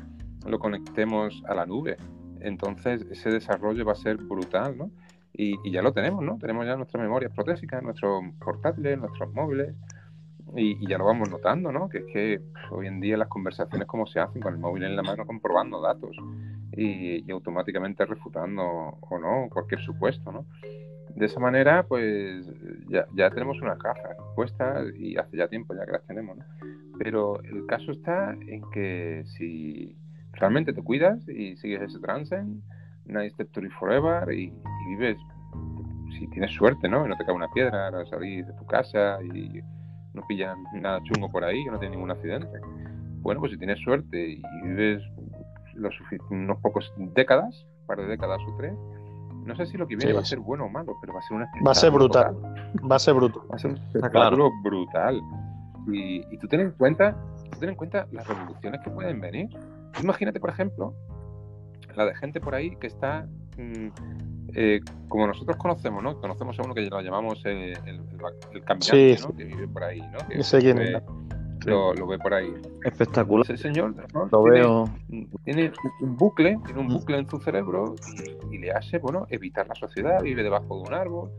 lo conectemos a la nube. Entonces ese desarrollo va a ser brutal, ¿no? Y, ya lo tenemos, ¿no? Tenemos ya nuestras memorias protésicas, nuestros portátiles, nuestros móviles, y, ya lo vamos notando, ¿no? Que es que hoy en día las conversaciones como se hacen con el móvil en la mano comprobando datos y, automáticamente refutando o no cualquier supuesto, ¿no? De esa manera, pues ya, ya tenemos una caja puesta y hace ya tiempo ya que las tenemos, ¿no? Pero el caso está en que si realmente te cuidas y sigues ese trance, Nice Step to Forever y, vives, si tienes suerte, ¿no? Y no te cae una piedra al salir de tu casa y no pillan nada chungo por ahí, que no tienes ningún accidente. Bueno, pues si tienes suerte y vives los unos pocos décadas, un par de décadas o tres, no sé si lo que viene va a ser bueno o malo, pero va a ser un Va a ser brutal. Va a ser brutal. Va a ser un espectáculo brutal. Y, y, tú ten en cuenta, tú ten en cuenta las revoluciones que pueden venir. Imagínate, por ejemplo, la de gente por ahí que está, mm, eh, como nosotros conocemos, ¿no? Conocemos a uno que lo llamamos el, el, caminante, ¿no? Que vive por ahí, ¿no? Que lo, lo, ve por ahí. Espectacular. Ese señor lo tiene, veo. Tiene un bucle, tiene un bucle en su cerebro y, le hace, bueno, evitar la sociedad, vive debajo de un árbol,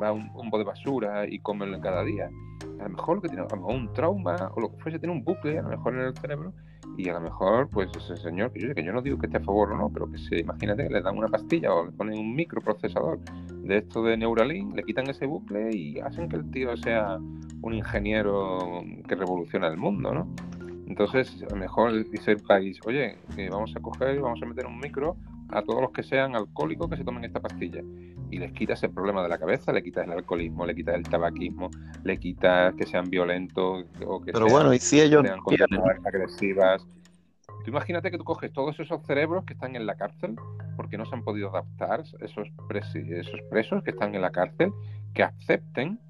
va a un, un de basura y come cada día. A lo mejor lo que tiene, a lo mejor un trauma o lo que fuese, tiene un bucle a lo mejor en el cerebro y a lo mejor, pues ese señor, que yo, que yo no digo que esté a favor o no, pero que se, imagínate que le dan una pastilla o le ponen un microprocesador de esto de Neuralink, le quitan ese bucle y hacen que el tío sea un ingeniero que revoluciona el mundo, ¿no? Entonces, a lo mejor dice el país, oye, que vamos a coger, vamos a meter un micro a todos los que sean alcohólicos que se tomen esta pastilla. Y les quitas el problema de la cabeza, le quitas el alcoholismo, le quitas el tabaquismo, le quitas que sean violentos o que Pero bueno, y si ellos sean agresivas. Tú imagínate que tú coges todos esos cerebros que están en la cárcel porque no se han podido adaptar, esos, esos presos que están en la cárcel, que acepten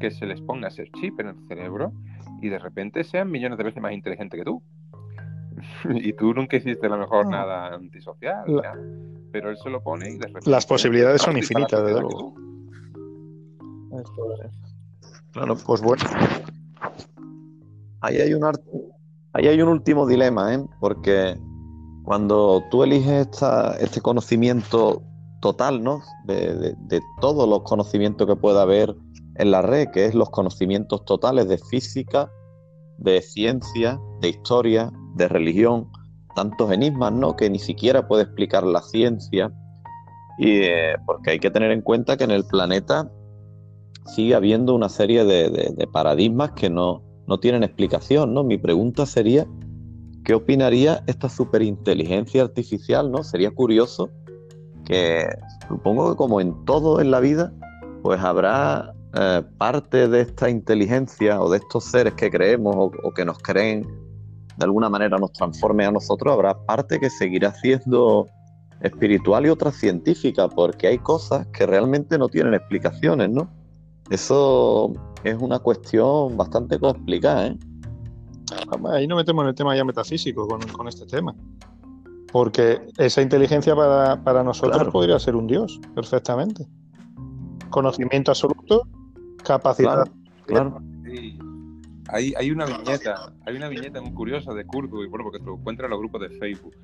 que se les ponga ese chip en el cerebro y de repente sean millones de veces más inteligentes que tú. y tú nunca hiciste a lo mejor nada antisocial, pero él se lo pone y de repente... Las posibilidades son infinitas, desde luego. Claro, pues bueno. Ahí hay un, ahí hay un último dilema, ¿eh? porque cuando tú eliges esta, este conocimiento total, ¿no? De, de, todos los conocimientos que pueda haber en la red, que es los conocimientos totales de física, de ciencia, de historia, de religión, tantos enigmas, ¿no? Que ni siquiera puede explicar la ciencia. Y eh, porque hay que tener en cuenta que en el planeta sigue habiendo una serie de, paradigmas que no, no, tienen explicación, ¿no? Mi pregunta sería, ¿qué opinaría esta superinteligencia artificial, ¿no? Sería curioso que, supongo que como en todo en la vida, pues habrá eh, parte de esta inteligencia o de estos seres que creemos o que nos creen de alguna manera nos transforme a nosotros, habrá parte que seguirá siendo espiritual y otra científica, porque hay cosas que realmente no tienen explicaciones, ¿no? Eso es una cuestión bastante complicada, ¿eh? Ahí no metemos en el tema ya metafísico con, este tema. Porque esa inteligencia para, nosotros podría ser un dios, perfectamente. Conocimiento absoluto, capacidad. Claro. Hay, hay una viñeta, hay una viñeta muy curiosa de Kurdo, y bueno, porque se lo encuentra en los grupos de Facebook,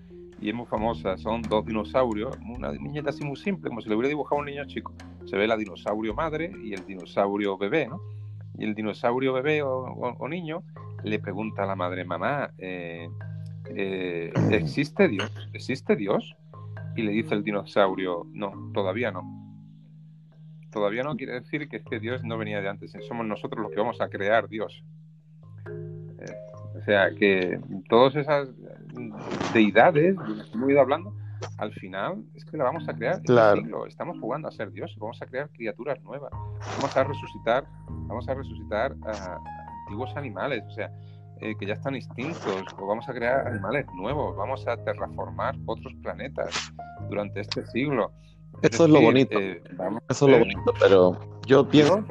y es muy famosa, son dos dinosaurios, una viñeta así muy simple, como si le hubiera dibujado a un niño chico. Se ve la dinosaurio madre y el dinosaurio bebé, ¿no? Y el dinosaurio bebé o, niño le pregunta a la madre, mamá, eh, eh, ¿existe Dios? ¿Existe Dios? Y le dice el dinosaurio, no, todavía no. Todavía no quiere decir que este Dios no venía de antes, somos nosotros los que vamos a crear Dios. O sea, que todas esas deidades de las que hemos ido hablando al final es que la vamos a crear en el siglo. Estamos jugando a ser Dios, vamos a crear criaturas nuevas, vamos a resucitar, vamos a resucitar a antiguos animales, o sea, eh, que ya están extintos, o vamos a crear animales nuevos, vamos a terraformar otros planetas durante este siglo. Eso es, lo bonito. Eh, Eso es lo bonito, pero yo pienso,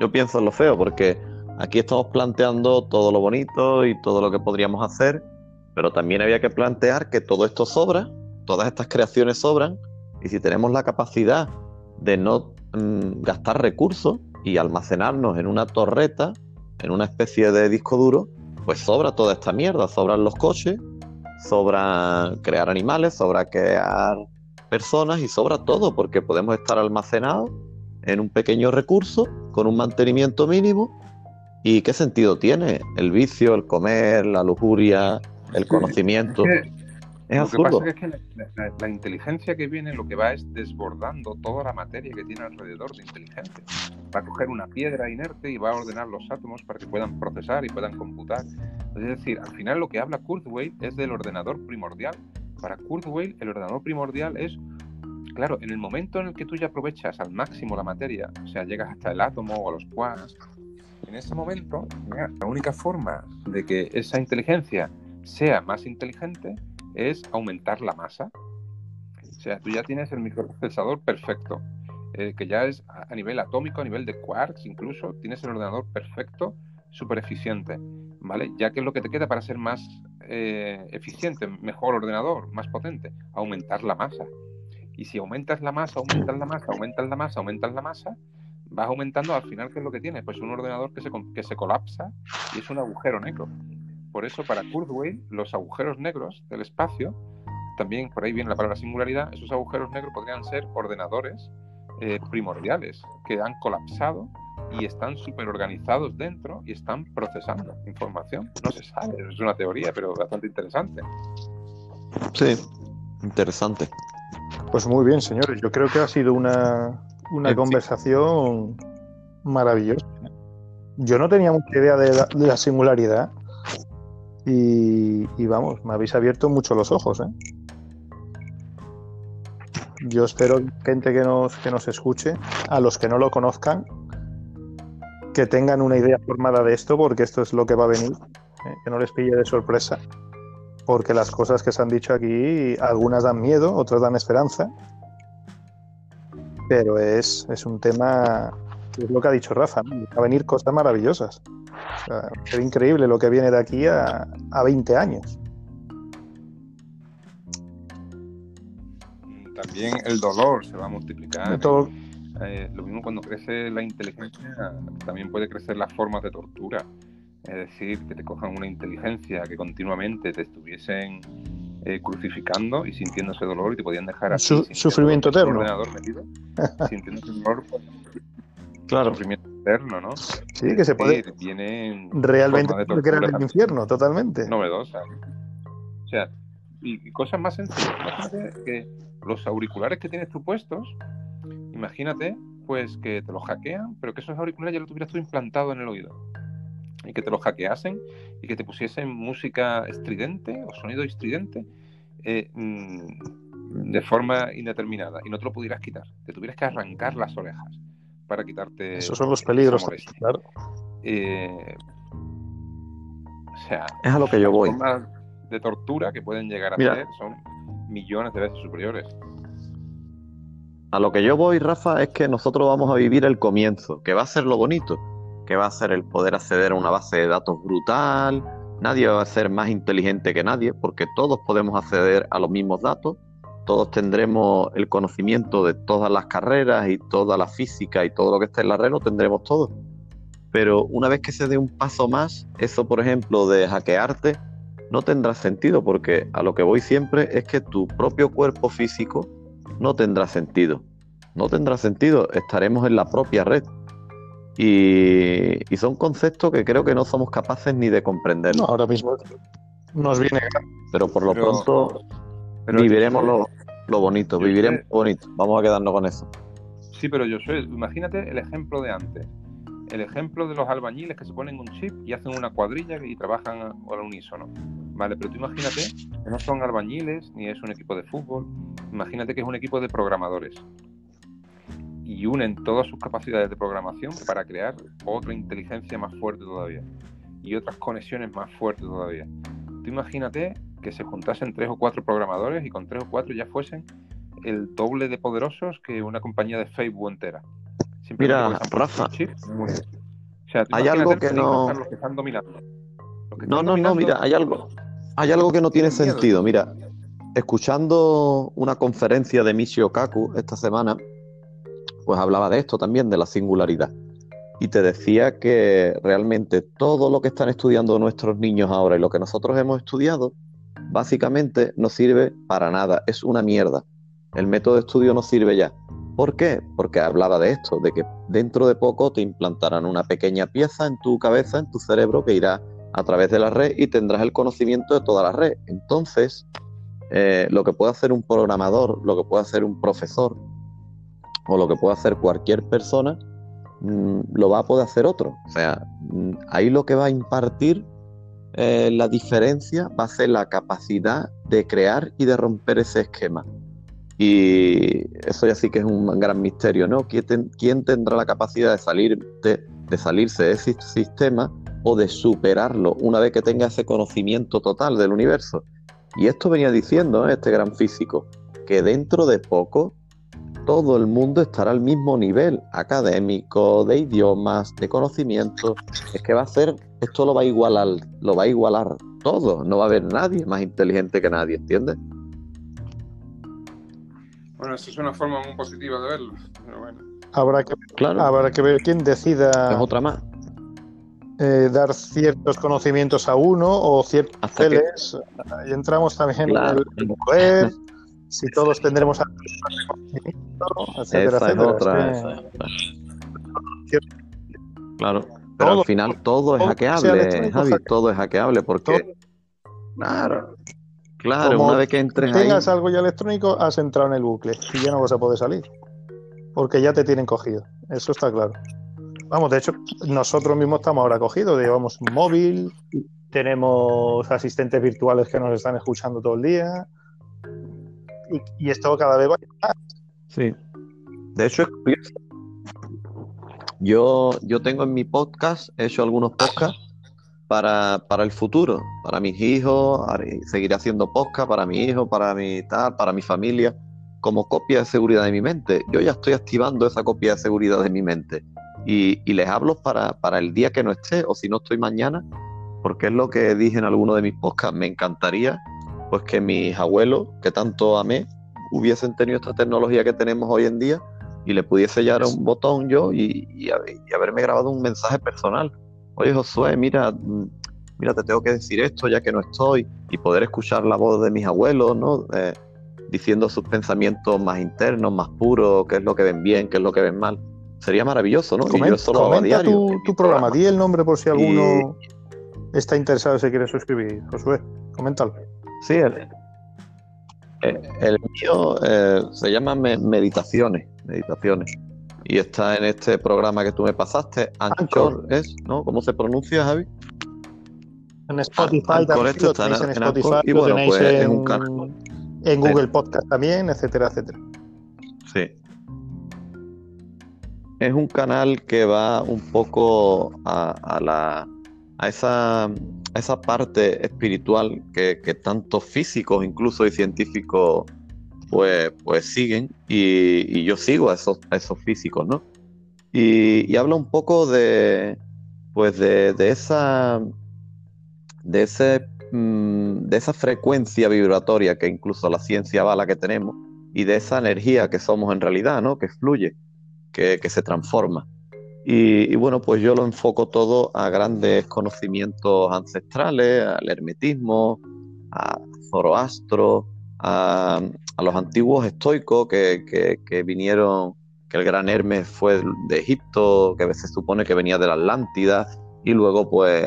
yo pienso en lo feo, porque aquí estamos planteando todo lo bonito y todo lo que podríamos hacer, pero también había que plantear que todo esto sobra, todas estas creaciones sobran, y si tenemos la capacidad de no mm, gastar recursos y almacenarnos en una torreta, en una especie de disco duro, pues sobra toda esta mierda, sobran los coches, sobra crear animales, sobra crear personas y sobra todo, porque podemos estar almacenados en un pequeño recurso con un mantenimiento mínimo. ¿Y qué sentido tiene el vicio, el comer, la lujuria, el conocimiento? Es, absurdo. Lo que pasa es que la, inteligencia que viene lo que va es desbordando toda la materia que tiene alrededor de inteligencia. Va a coger una piedra inerte y va a ordenar los átomos para que puedan procesar y puedan computar. Es decir, al final lo que habla Kurzweil es del ordenador primordial, para Kurzweil el ordenador primordial es, claro, en el momento en el que tú ya aprovechas al máximo la materia, o sea, llegas hasta el átomo o a los quarks, en ese momento la única forma de que esa inteligencia sea más inteligente es aumentar la masa. O sea, tú ya tienes el microprocesador perfecto, eh, que ya es a nivel atómico, a nivel de quarks incluso, tienes el ordenador perfecto, súper eficiente, ¿vale? Ya que es lo que te queda para ser más eh, eficiente, mejor ordenador, más potente, aumentar la masa. Y si aumentas la masa, aumentas la masa, aumentas la masa, aumentas la masa, vas aumentando al final, ¿qué es lo que tienes? Pues un ordenador que se, que se colapsa y es un agujero negro. Por eso, para Kurzweil, los agujeros negros del espacio, también por ahí viene la palabra singularidad, esos agujeros negros podrían ser ordenadores eh, primordiales que han colapsado y están súper organizados dentro y están procesando información. No se sabe, es una teoría, pero bastante interesante. Sí, interesante. Pues muy bien, señores. Yo creo que ha sido una, una conversación maravillosa. Yo no tenía mucha idea de la, singularidad y, y, vamos, me habéis abierto mucho los ojos. ¿eh? Yo espero, gente que nos, que nos escuche, a los que no lo conozcan, que tengan una idea formada de esto, porque esto es lo que va a venir, ¿eh? que no les pille de sorpresa, porque las cosas que se han dicho aquí, algunas dan miedo, otras dan esperanza, pero es, es un tema, es lo que ha dicho Rafa, va a venir cosas maravillosas. es increíble lo que viene de aquí a, a 20 años. También el dolor se va a multiplicar. Eh, lo mismo cuando crece la inteligencia, también puede crecer las formas de tortura. Es decir, que te cojan una inteligencia que continuamente te estuviesen eh, crucificando y sintiendo ese dolor y te podían dejar así. sufrimiento eterno. Ordenador metido, sintiendo ese dolor. Claro. Sufrimiento eterno, ¿no? Sí, que se puede. Vienen realmente crear el infierno, totalmente. Novedosa. O sea, y, cosas más sencillas. Imagínate que los auriculares que tienes tú puestos Imagínate, pues, que te lo hackean, pero que esos auriculares ya lo tuvieras tú implantado en el oído. Y que te lo hackeasen y que te pusiesen música estridente o sonido estridente eh, mm, de forma indeterminada y no te lo pudieras quitar. Te tuvieras que arrancar las orejas para quitarte. Esos son los peligros, claro. Eh, o sea, es a lo que yo voy. de tortura que pueden llegar a ser son millones de veces superiores. A lo que yo voy, Rafa, es que nosotros vamos a vivir el comienzo, que va a ser lo bonito, que va a ser el poder acceder a una base de datos brutal, nadie va a ser más inteligente que nadie, porque todos podemos acceder a los mismos datos, todos tendremos el conocimiento de todas las carreras y toda la física y todo lo que esté en la red, lo tendremos todo. Pero una vez que se dé un paso más, eso, por ejemplo, de hackearte, no tendrá sentido, porque a lo que voy siempre es que tu propio cuerpo físico no tendrá sentido. No tendrá sentido, estaremos en la propia red. Y, son conceptos que creo que no somos capaces ni de comprender. No, ahora mismo nos viene. Pero por lo pronto viviremos lo, lo, bonito, viviremos lo bonito. Vamos a quedarnos con eso. Sí, pero yo soy, imagínate el ejemplo de antes. El ejemplo de los albañiles que se ponen un chip y hacen una cuadrilla y trabajan al unísono Vale, pero tú imagínate que no son albañiles ni es un equipo de fútbol. Imagínate que es un equipo de programadores. Y unen todas sus capacidades de programación para crear otra inteligencia más fuerte todavía. Y otras conexiones más fuertes todavía. Tú imagínate que se juntasen tres o cuatro programadores y con tres o cuatro ya fuesen el doble de poderosos que una compañía de Facebook entera. Mira, Rafa, hay algo que no... no, no, no, mira, hay algo, hay algo que no tiene sentido. Mira, escuchando una conferencia de Michio Kaku esta semana, pues hablaba de esto también, de la singularidad. Y te decía que realmente todo lo que están estudiando nuestros niños ahora y lo que nosotros hemos estudiado, básicamente no sirve para nada, es una mierda. El método de estudio no sirve ya. ¿Por qué? Porque hablaba de esto, de que dentro de poco te implantarán una pequeña pieza en tu cabeza, en tu cerebro, que irá a través de la red y tendrás el conocimiento de toda la red. Entonces, eh, lo que puede hacer un programador, lo que puede hacer un profesor o lo que puede hacer cualquier persona, mm, lo va a poder hacer otro. O sea, mm, ahí lo que va a impartir eh, la diferencia va a ser la capacidad de crear y de romper ese esquema. Y eso ya sí que es un gran misterio, ¿no? ¿Quién, tendrá la capacidad de, salir de, salirse de ese sistema o de superarlo una vez que tenga ese conocimiento total del universo? Y esto venía diciendo este gran físico, que dentro de poco todo el mundo estará al mismo nivel académico, de idiomas, de conocimiento. Es que va a ser, esto lo va a igualar, lo va a igualar todo. No va a haber nadie más inteligente que nadie, ¿entiendes? Bueno, eso es una forma muy positiva de verlo, pero bueno. Habrá que, habrá que ver quién decida. Es otra más. Eh, dar ciertos conocimientos a uno o ciertos. Y entramos también en el poder, si todos tendremos etcétera, Esa Es otra. Claro, pero al final todo, es hackeable, Javi, todo es hackeable porque... Claro, Claro, una vez que entres tengas algo ya electrónico, has entrado en el bucle y ya no vas a poder salir. Porque ya te tienen cogido. Eso está claro. Vamos, de hecho, nosotros mismos estamos ahora cogidos. Llevamos un móvil, tenemos asistentes virtuales que nos están escuchando todo el día. Y, esto cada vez va más. Sí. De hecho, es curioso. Yo, yo tengo en mi podcast, he hecho algunos podcasts para, para el futuro, para mis hijos, seguiré haciendo podcast para mi hijo, para mi tal, para mi familia, como copia de seguridad de mi mente. Yo ya estoy activando esa copia de seguridad de mi mente y, y les hablo para, para el día que no esté o si no estoy mañana, porque es lo que dije en alguno de mis podcasts. Me encantaría pues que mis abuelos, que tanto amé, hubiesen tenido esta tecnología que tenemos hoy en día y le pudiese llegar un botón yo y, y haberme grabado un mensaje personal oye Josué, mira, mm, mira, te tengo que decir esto ya que no estoy, y poder escuchar la voz de mis abuelos, ¿no? Eh, diciendo sus pensamientos más internos, más puros, qué es lo que ven bien, qué es lo que ven mal. Sería maravilloso, ¿no? Comenta, tu, programa, di el nombre por si alguno está interesado y se quiere suscribir. Josué, coméntalo. Sí, el, el mío eh, se llama Meditaciones. Meditaciones y está en este programa que tú me pasaste. Anchor, es, ¿no? ¿Cómo se pronuncia, Javi? En Spotify tenéis en, Spotify, y bueno, pues en, un canal. en Google Podcast también, etcétera, etcétera. Sí. Es un canal que va un poco a, la a esa, a esa parte espiritual que, que tantos físicos incluso y científicos pues, pues siguen y, yo sigo a esos, esos físicos, ¿no? Y, habla un poco de, pues de, esa, de, ese, mm, de esa frecuencia vibratoria que incluso la ciencia va la que tenemos y de esa energía que somos en realidad, ¿no? Que fluye, que, se transforma. Y, y, bueno, pues yo lo enfoco todo a grandes conocimientos ancestrales, al hermetismo, a Zoroastro, a, los antiguos estoicos que, vinieron, que el gran Hermes fue de Egipto, que se supone que venía de la Atlántida, y luego pues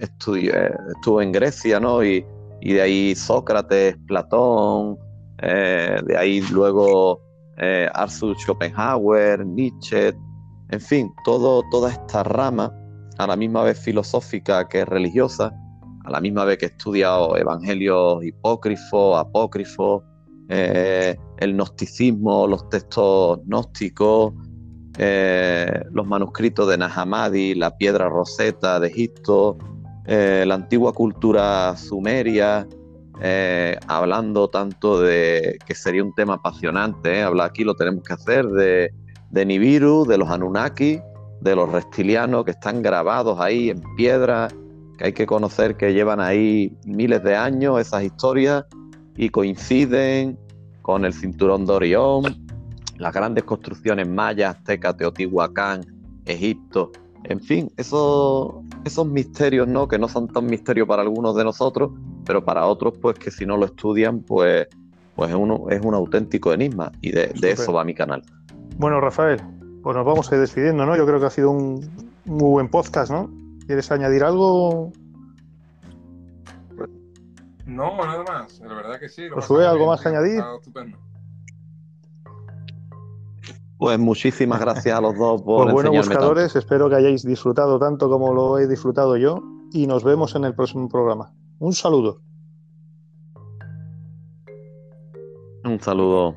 estuvo en Grecia, ¿no? Y, de ahí Sócrates, Platón, eh, de ahí luego eh, Arthur Schopenhauer, Nietzsche, en fin, todo, toda esta rama, a la misma vez filosófica que religiosa, a la misma vez que he estudiado evangelios hipócrifos, apócrifos, eh, el gnosticismo, los textos gnósticos, eh, los manuscritos de Nahamadi, la piedra roseta de Egipto, eh, la antigua cultura sumeria, hablando tanto de que sería un tema apasionante, hablar aquí lo tenemos que hacer de, de Nibiru, de los Anunnaki, de los reptilianos que están grabados ahí en piedra, que hay que conocer que llevan ahí miles de años esas historias y coinciden con el cinturón de Orión, las grandes construcciones mayas, azteca, Teotihuacán, Egipto, en fin, esos, esos misterios, ¿no? Que no son tan misterios para algunos de nosotros, pero para otros, pues que si no lo estudian, pues, pues es, uno, es un auténtico enigma y de, eso va mi canal. Bueno, Rafael, pues nos vamos a ir despidiendo, ¿no? Yo creo que ha sido un muy buen podcast, ¿no? ¿Quieres añadir algo? No, nada más. La verdad que sí. ¿Os fue algo más que añadir? Pues muchísimas gracias a los dos por Pues bueno, buscadores, espero que hayáis disfrutado tanto como lo he disfrutado yo y nos vemos en el próximo programa. Un saludo. Un saludo.